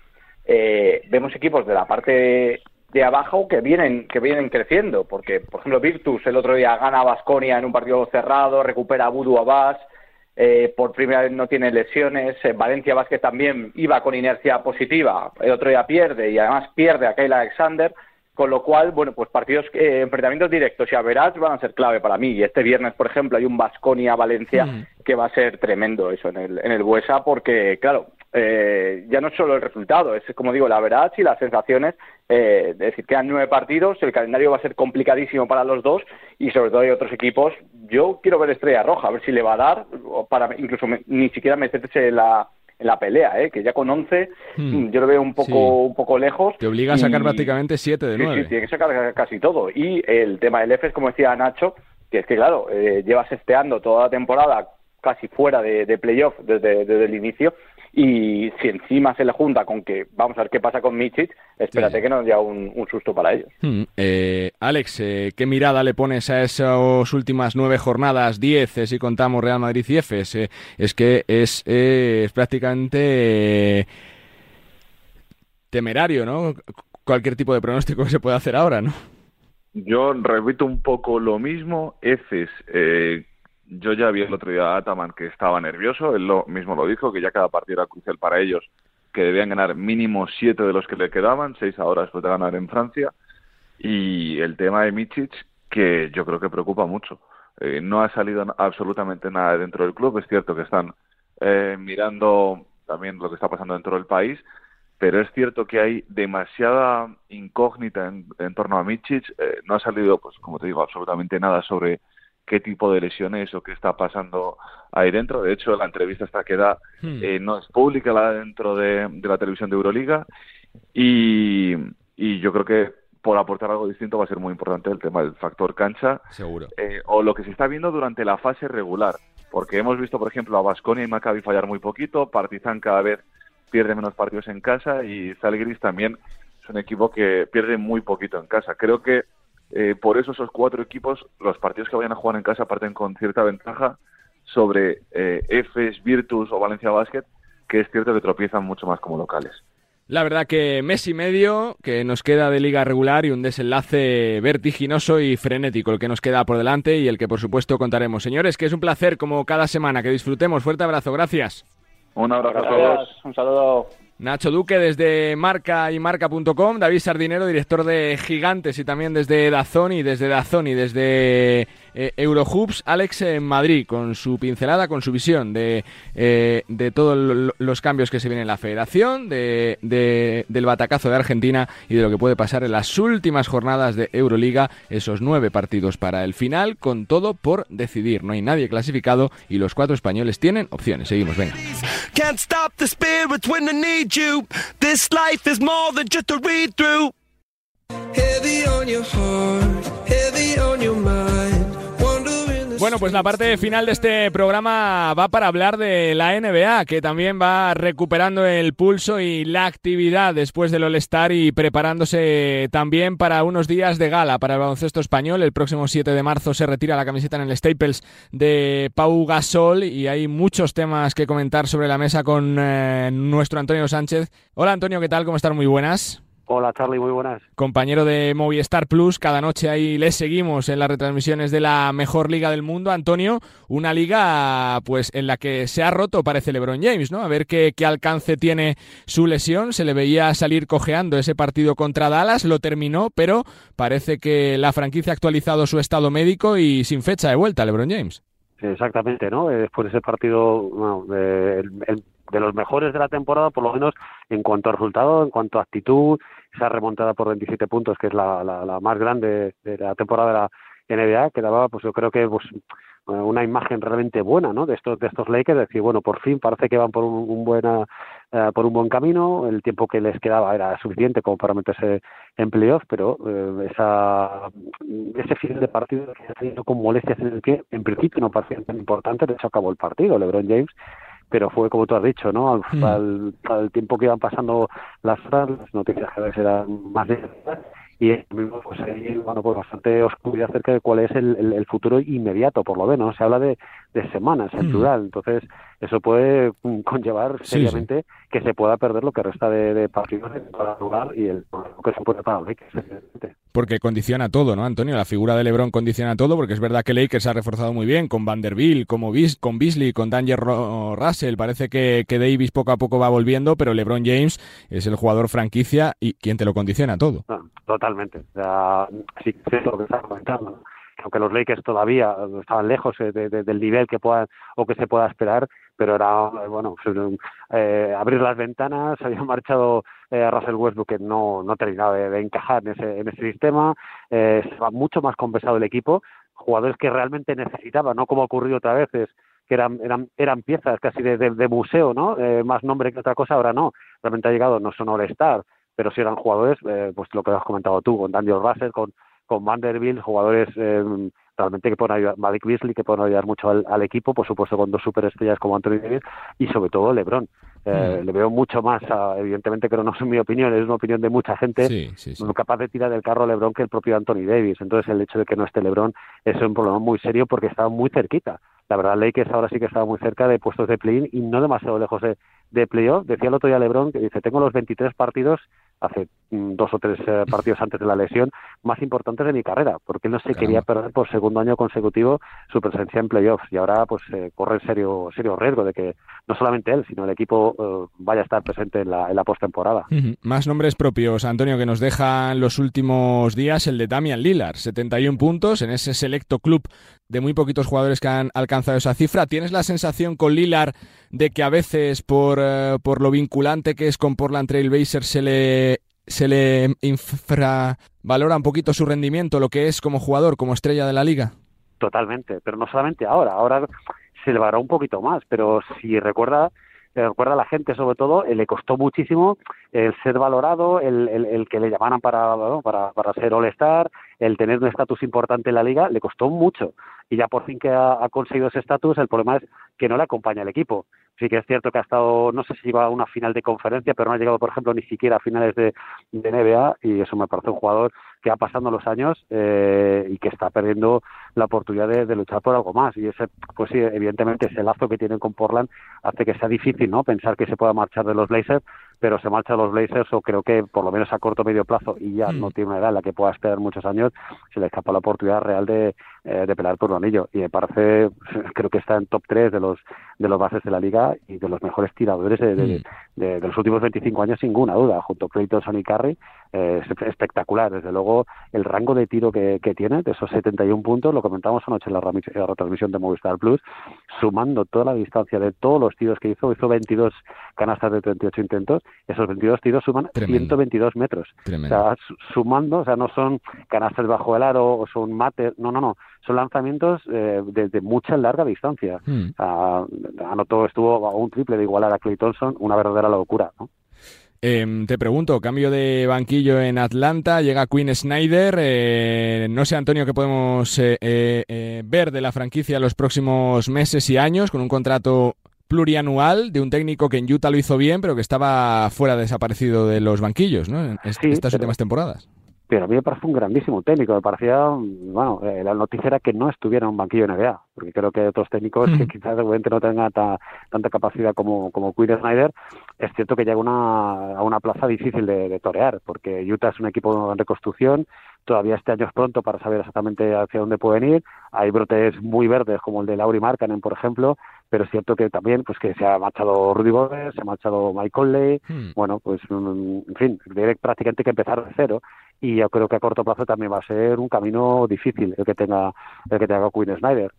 eh, vemos equipos de la parte de abajo que vienen que vienen creciendo, porque, por ejemplo, Virtus el otro día gana a Basconia en un partido cerrado, recupera a Budu Abbas, eh, por primera vez no tiene lesiones, eh, Valencia Vázquez también iba con inercia positiva, el otro día pierde y además pierde a Kyle Alexander, con lo cual, bueno, pues partidos, eh, enfrentamientos directos y a verás van a ser clave para mí. Y este viernes, por ejemplo, hay un Basconia-Valencia que va a ser tremendo eso en el, en el Buesa, porque, claro, eh, ya no es solo el resultado, es como digo, la verdad y las sensaciones. Eh, es decir, quedan nueve partidos, el calendario va a ser complicadísimo para los dos y sobre todo hay otros equipos. Yo quiero ver Estrella Roja, a ver si le va a dar, o para incluso me- ni siquiera meterse en la, en la pelea, ¿eh? que ya con 11 Hmm. yo lo veo un poco, Sí. un poco lejos. Te obliga a sacar y- prácticamente siete de Sí, nueve. sí, tiene que sacar casi todo. Y el tema del EFES, como decía Nacho, que es que, claro, eh, llevas esteando toda la temporada casi fuera de, de playoff desde, desde el inicio. Y si encima se le junta con que vamos a ver qué pasa con Michich, espérate que nos lleva un, un susto para ellos. Hmm. Eh, Alex, eh, ¿qué mirada le pones a esas últimas nueve jornadas, diez, eh, si contamos Real Madrid y Efes? Eh, es que es, eh, es prácticamente eh, temerario, ¿no? Cualquier tipo de pronóstico que se puede hacer ahora, ¿no? Yo repito un poco lo mismo. Eces, eh, yo ya vi el otro día a Ataman que estaba nervioso, él lo mismo lo dijo, que ya cada partido era crucial para ellos, que debían ganar mínimo siete de los que le quedaban, seis ahora después de ganar en Francia. Y el tema de Michic, que yo creo que preocupa mucho. Eh, no ha salido absolutamente nada dentro del club. Es cierto que están eh, mirando también lo que está pasando dentro del país, pero es cierto que hay demasiada incógnita en, en torno a Michic. Eh, no ha salido, pues como te digo, absolutamente nada sobre qué tipo de lesiones o qué está pasando ahí dentro. De hecho, la entrevista esta que da Hmm. eh, no es pública la dentro de, de la televisión de Euroliga y, y yo creo que por aportar algo distinto va a ser muy importante el tema del factor cancha Seguro. eh, o lo que se está viendo durante la fase regular, porque hemos visto, por ejemplo, a Basconia y Maccabi fallar muy poquito, Partizan cada vez pierde menos partidos en casa y Zalgiris también es un equipo que pierde muy poquito en casa. Creo que eh, por eso esos cuatro equipos, los partidos que vayan a jugar en casa parten con cierta ventaja sobre eh, Efes, Virtus o Valencia Basket, que es cierto que tropiezan mucho más como locales. La verdad que mes y medio que nos queda de liga regular y un desenlace vertiginoso y frenético el que nos queda por delante y el que por supuesto contaremos. Señores, que es un placer como cada semana que disfrutemos. Fuerte abrazo, gracias. Un abrazo a todos. Un saludo. Nacho Duque desde Marca y Marca.com, David Sardinero, director de Gigantes y también desde Dazón y desde Dazón y desde eh, Eurohoops, Alex en Madrid, con su pincelada, con su visión de, eh, de todos los cambios que se vienen en la federación, de, del batacazo de Argentina y de lo que puede pasar en las últimas jornadas de Euroliga, esos nueve partidos para el final, con todo por decidir. No hay nadie clasificado y los cuatro españoles tienen opciones. Seguimos, venga. Bueno, pues la parte final de este programa va para hablar de la NBA, que también va recuperando el pulso y la actividad después del All-Star y preparándose también para unos días de gala para el baloncesto español. El próximo 7 de marzo se retira la camiseta en el Staples de Pau Gasol y hay muchos temas que comentar sobre la mesa con eh, nuestro Antonio Sánchez. Hola Antonio, ¿qué tal? ¿Cómo están? Muy buenas. Hola Charlie, muy buenas. Compañero de Movistar Plus, cada noche ahí les seguimos en las retransmisiones de la mejor liga del mundo, Antonio, una liga pues en la que se ha roto parece LeBron James, ¿no? A ver qué, qué alcance tiene su lesión, se le veía salir cojeando ese partido contra Dallas, lo terminó, pero parece que la franquicia ha actualizado su estado médico y sin fecha de vuelta, LeBron James. Exactamente, ¿no? Eh, después de ese partido, bueno, el, de los mejores de la temporada, por lo menos en cuanto a resultado, en cuanto a actitud, esa remontada por 27 puntos, que es la, la, más grande de la temporada de la NBA, que daba, pues yo creo que pues una imagen realmente buena, ¿no? De estos de estos Lakers, decir, bueno, por fin parece que van por un, buena eh, por un buen camino, el tiempo que les quedaba era suficiente como para meterse en playoffs, pero eh, esa ese final de partido que ha tenido con molestias en el pie, en principio no parecía tan importante, de hecho acabó el partido, LeBron James pero fue como tú has dicho, ¿no? Al, mm. al, tiempo que iban pasando las horas, las noticias cada vez eran más y mismo pues hay bueno, pues bastante oscuridad acerca de cuál es el, el, futuro inmediato, por lo menos. Se habla de, de semanas en plural, entonces eso puede conllevar seriamente que se pueda perder lo que resta de, de partidos para lugar y el que se puede para Lakers, Porque condiciona todo, ¿no, Antonio? La figura de LeBron condiciona todo, porque es verdad que Lakers se ha reforzado muy bien con Vanderbilt, como con Beasley, con Danger Russell. Parece que, que Davis poco a poco va volviendo, pero LeBron James es el jugador franquicia y quien te lo condiciona todo. Ah, totalmente. O sí, lo que estás comentando aunque los Lakers todavía estaban lejos eh, del nivel que puedan o que se pueda esperar, pero era bueno pues, eh, abrir las ventanas, había marchado eh, Russell Westbrook que no no terminaba de, encajar en ese en ese sistema, eh, estaba mucho más compensado el equipo, jugadores que realmente necesitaban, no como ha ocurrido otra vez, es que eran eran eran piezas casi de, de, museo, ¿no? Eh, más nombre que otra cosa, ahora no, realmente ha llegado, no son All-Star, pero sí eran jugadores, pues lo que has comentado tú, con Daniel Russell, con con Vanderbilt, jugadores eh, realmente que pueden ayudar, Malik Beasley, que pueden ayudar mucho al, equipo, por supuesto con dos superestrellas como Anthony Davis y sobre todo LeBron. Eh, mm. Le veo mucho más, evidentemente que no es mi opinión, es una opinión de mucha gente, capaz de tirar del carro a LeBron que el propio Anthony Davis. Entonces el hecho de que no esté LeBron es un problema muy serio porque estaba muy cerquita. La verdad, Lakers ahora sí que estaba muy cerca de puestos de play-in y no demasiado lejos de, de playoff. Decía el otro día LeBron que dice, tengo los 23 partidos hace dos o tres eh, partidos antes de la lesión más importantes de mi carrera, porque él no se quería perder por segundo año consecutivo su presencia en playoffs y ahora pues eh, corre serio serio riesgo de que no solamente él, sino el equipo eh, vaya a estar presente en la, en la postemporada. Más nombres propios, Antonio, que nos dejan los últimos días el de Damian Lillard, 71 puntos en ese selecto club de muy poquitos jugadores que han alcanzado esa cifra. ¿Tienes la sensación con Lillard de que a veces por, por lo vinculante que es con Portland Trail Blazers se le se le infravalora un poquito su rendimiento, lo que es como jugador, como estrella de la liga? Totalmente, pero no solamente ahora, ahora se le valora un poquito más, pero si recuerda, eh, recuerda a la gente sobre todo, eh, le costó muchísimo el ser valorado, el, el, que le llamaran para, para, para ser All-Star, el tener un estatus importante en la liga le costó mucho y ya por fin que ha, conseguido ese estatus, el problema es que no le acompaña el equipo. Sí que es cierto que ha estado, no sé si llegó a una final de conferencia, pero no ha llegado, por ejemplo, ni siquiera a finales de, de NBA y eso me parece un jugador que ha pasando los años eh, y que está perdiendo la oportunidad de, luchar por algo más. Y ese, pues sí, evidentemente ese lazo que tienen con Portland hace que sea difícil, ¿no? Pensar que se pueda marchar de los Blazers, pero se marcha de los Blazers o creo que por lo menos a corto medio plazo y ya no mm. tiene una edad en la que pueda esperar muchos años, se le escapa la oportunidad real de, eh, de pelear por un anillo. Y me parece, creo que está en top 3 de los de los bases de la liga y de los mejores tiradores de, de, los últimos 25 años, sin ninguna duda, junto a Clayton y Curry, eh, es espectacular. Desde luego, el rango de tiro que, que, tiene, de esos 71 puntos, lo comentamos anoche en la, retransmisión de Movistar Plus, sumando toda la distancia de todos los tiros que hizo, hizo 22 canastas de 38 intentos, esos 22 tiros suman 122 metros. O sea, sumando, o sea, no son canastas bajo el aro o son mates, no, no, no, son lanzamientos eh, de, mucha larga distancia. Hmm. anotó, estuvo a un triple de igualar a Clay Thompson, una verdadera locura, ¿no? Em, te pregunto, cambio de banquillo en Atlanta, llega Quinn Snyder. Eh, no sé, Antonio, qué podemos eh, eh, ver de la franquicia los próximos meses y años con un contrato plurianual de un técnico que en Utah lo hizo bien, pero que estaba fuera desaparecido de los banquillos, ¿no? En estas últimas temporadas pero a mí me parece un grandísimo técnico. Me parecía, bueno, eh, la noticia era que no estuviera en un banquillo NBA, porque creo que otros técnicos que quizás obviamente no tengan tanta capacidad como, como Quinn Snyder, es cierto que llega una, a una plaza difícil de, torear, porque Utah es un equipo en reconstrucción, todavía este año es pronto para saber exactamente hacia dónde pueden ir. Hay brotes muy verdes como el de Lauri Markkanen, por ejemplo, pero es cierto que también pues que se ha marchado Rudy Gobert, se ha marchado Mike Conley, hmm. bueno, pues mm, en fin, prácticamente que empezar de cero y yo creo que a corto plazo también va a ser un camino difícil el que tenga el que tenga Quinn Snyder.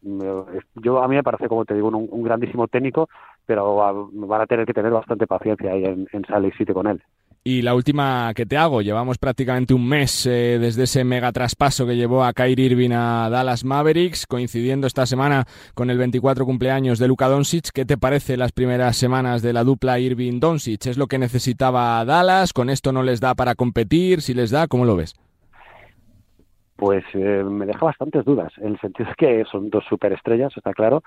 Yo a mí me parece como te digo un, grandísimo técnico, pero van a tener que tener bastante paciencia ahí en, en City con él. Y la última que te hago, llevamos prácticamente un mes eh, desde ese mega traspaso que llevó a Kyrie Irving a Dallas Mavericks, coincidiendo esta semana con el 24 cumpleaños de Luka Doncic. ¿Qué te parece las primeras semanas de la dupla Irving-Doncic? ¿Es lo que necesitaba Dallas? ¿Con esto no les da para competir? Si les da, ¿cómo lo ves? Pues eh, me deja bastantes dudas, en el sentido de que son dos superestrellas, está claro,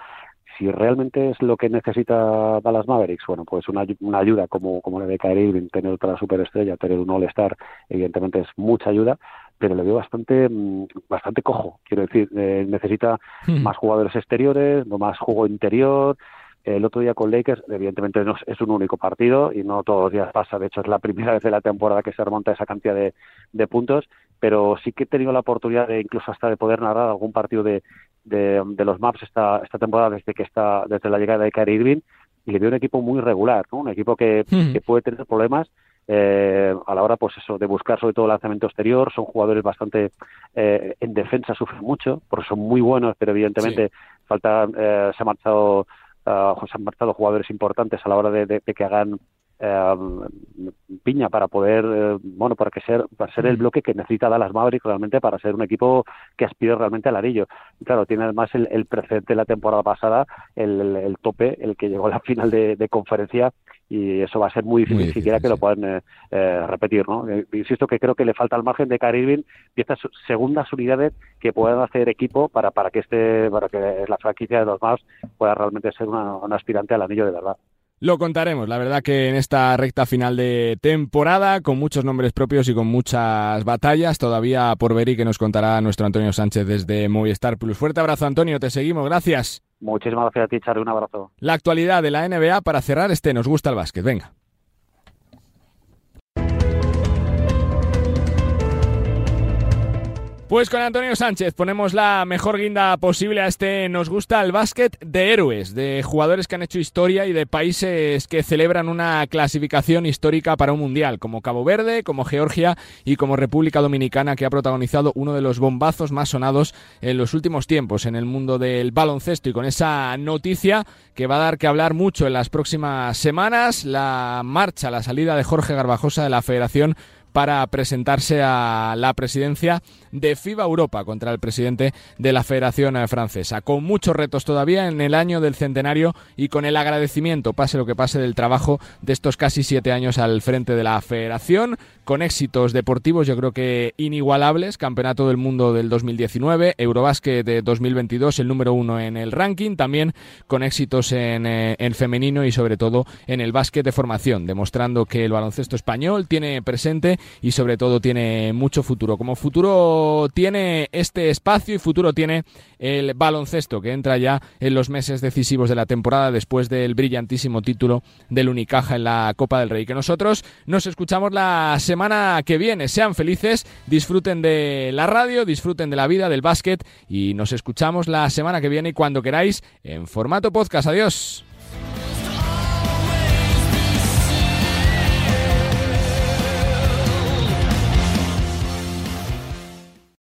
si realmente es lo que necesita Dallas Mavericks, bueno, pues una, una ayuda como, como le de caer Irving, tener otra superestrella, tener un All-Star, evidentemente es mucha ayuda, pero le veo bastante mm, bastante cojo. Quiero decir, eh, necesita hmm. más jugadores exteriores, más juego interior. El otro día con Lakers, evidentemente no es un único partido y no todos los días pasa. De hecho, es la primera vez de la temporada que se remonta esa cantidad de, de puntos. Pero sí que he tenido la oportunidad de incluso hasta de poder narrar algún partido de, de, los maps esta, esta temporada desde que está desde la llegada de Kyrie Irving y le veo un equipo muy regular, ¿no? un equipo que, hmm. que puede tener problemas eh, a la hora pues eso de buscar sobre todo el lanzamiento exterior son jugadores bastante eh, en defensa sufren mucho porque son muy buenos pero evidentemente falta eh, se ha marchado uh, se han marchado jugadores importantes a la hora de que hagan piña para poder, eh, bueno, para que ser, para ser el bloque que necesita Dallas Mavericks realmente para ser un equipo que aspire realmente al anillo. Y claro, tiene además el, el precedente de la temporada pasada, el, tope, el que llegó a la final de, conferencia y eso va a ser muy difícil, siquiera que lo puedan eh, eh, repetir, ¿no? insisto que creo que le falta al margen de Kyrie Irving piezas segundas unidades que puedan hacer equipo para, para que este, para que la franquicia de los Mavs pueda realmente ser una, un aspirante al anillo de verdad. Lo contaremos, la verdad que en esta recta final de temporada, con muchos nombres propios y con muchas batallas, todavía por ver y que nos contará nuestro Antonio Sánchez desde Movistar Plus. Fuerte abrazo, Antonio, te seguimos, gracias. Muchísimas gracias a ti, Charly, un abrazo. La actualidad de la NBA para cerrar este Nos gusta el básquet, venga. Pues con Antonio Sánchez ponemos la mejor guinda posible a este Nos gusta el básquet de héroes, de jugadores que han hecho historia y de países que celebran una clasificación histórica para un mundial, como Cabo Verde, como Georgia y como República Dominicana, que ha protagonizado uno de los bombazos más sonados en los últimos tiempos en el mundo del baloncesto. Y con esa noticia que va a dar que hablar mucho en las próximas semanas, la marcha, la salida de Jorge Garbajosa de la Federación para presentarse a la presidencia de FIBA Europa contra el presidente de la Federación Francesa. Con muchos retos todavía en el año del centenario y con el agradecimiento, pase lo que pase, del trabajo de estos casi siete años al frente de la Federación, con éxitos deportivos yo creo que inigualables, Campeonato del Mundo del 2019, Eurobásquet de 2022, el número uno en el ranking, también con éxitos en, eh, en femenino y sobre todo en el básquet de formación, demostrando que el baloncesto español tiene presente y sobre todo tiene mucho futuro. Como futuro tiene este espacio y futuro tiene el baloncesto que entra ya en los meses decisivos de la temporada después del brillantísimo título del Unicaja en la Copa del Rey. Que nosotros nos escuchamos la semana que viene. Sean felices, disfruten de la radio, disfruten de la vida, del básquet y nos escuchamos la semana que viene y cuando queráis en formato podcast. Adiós.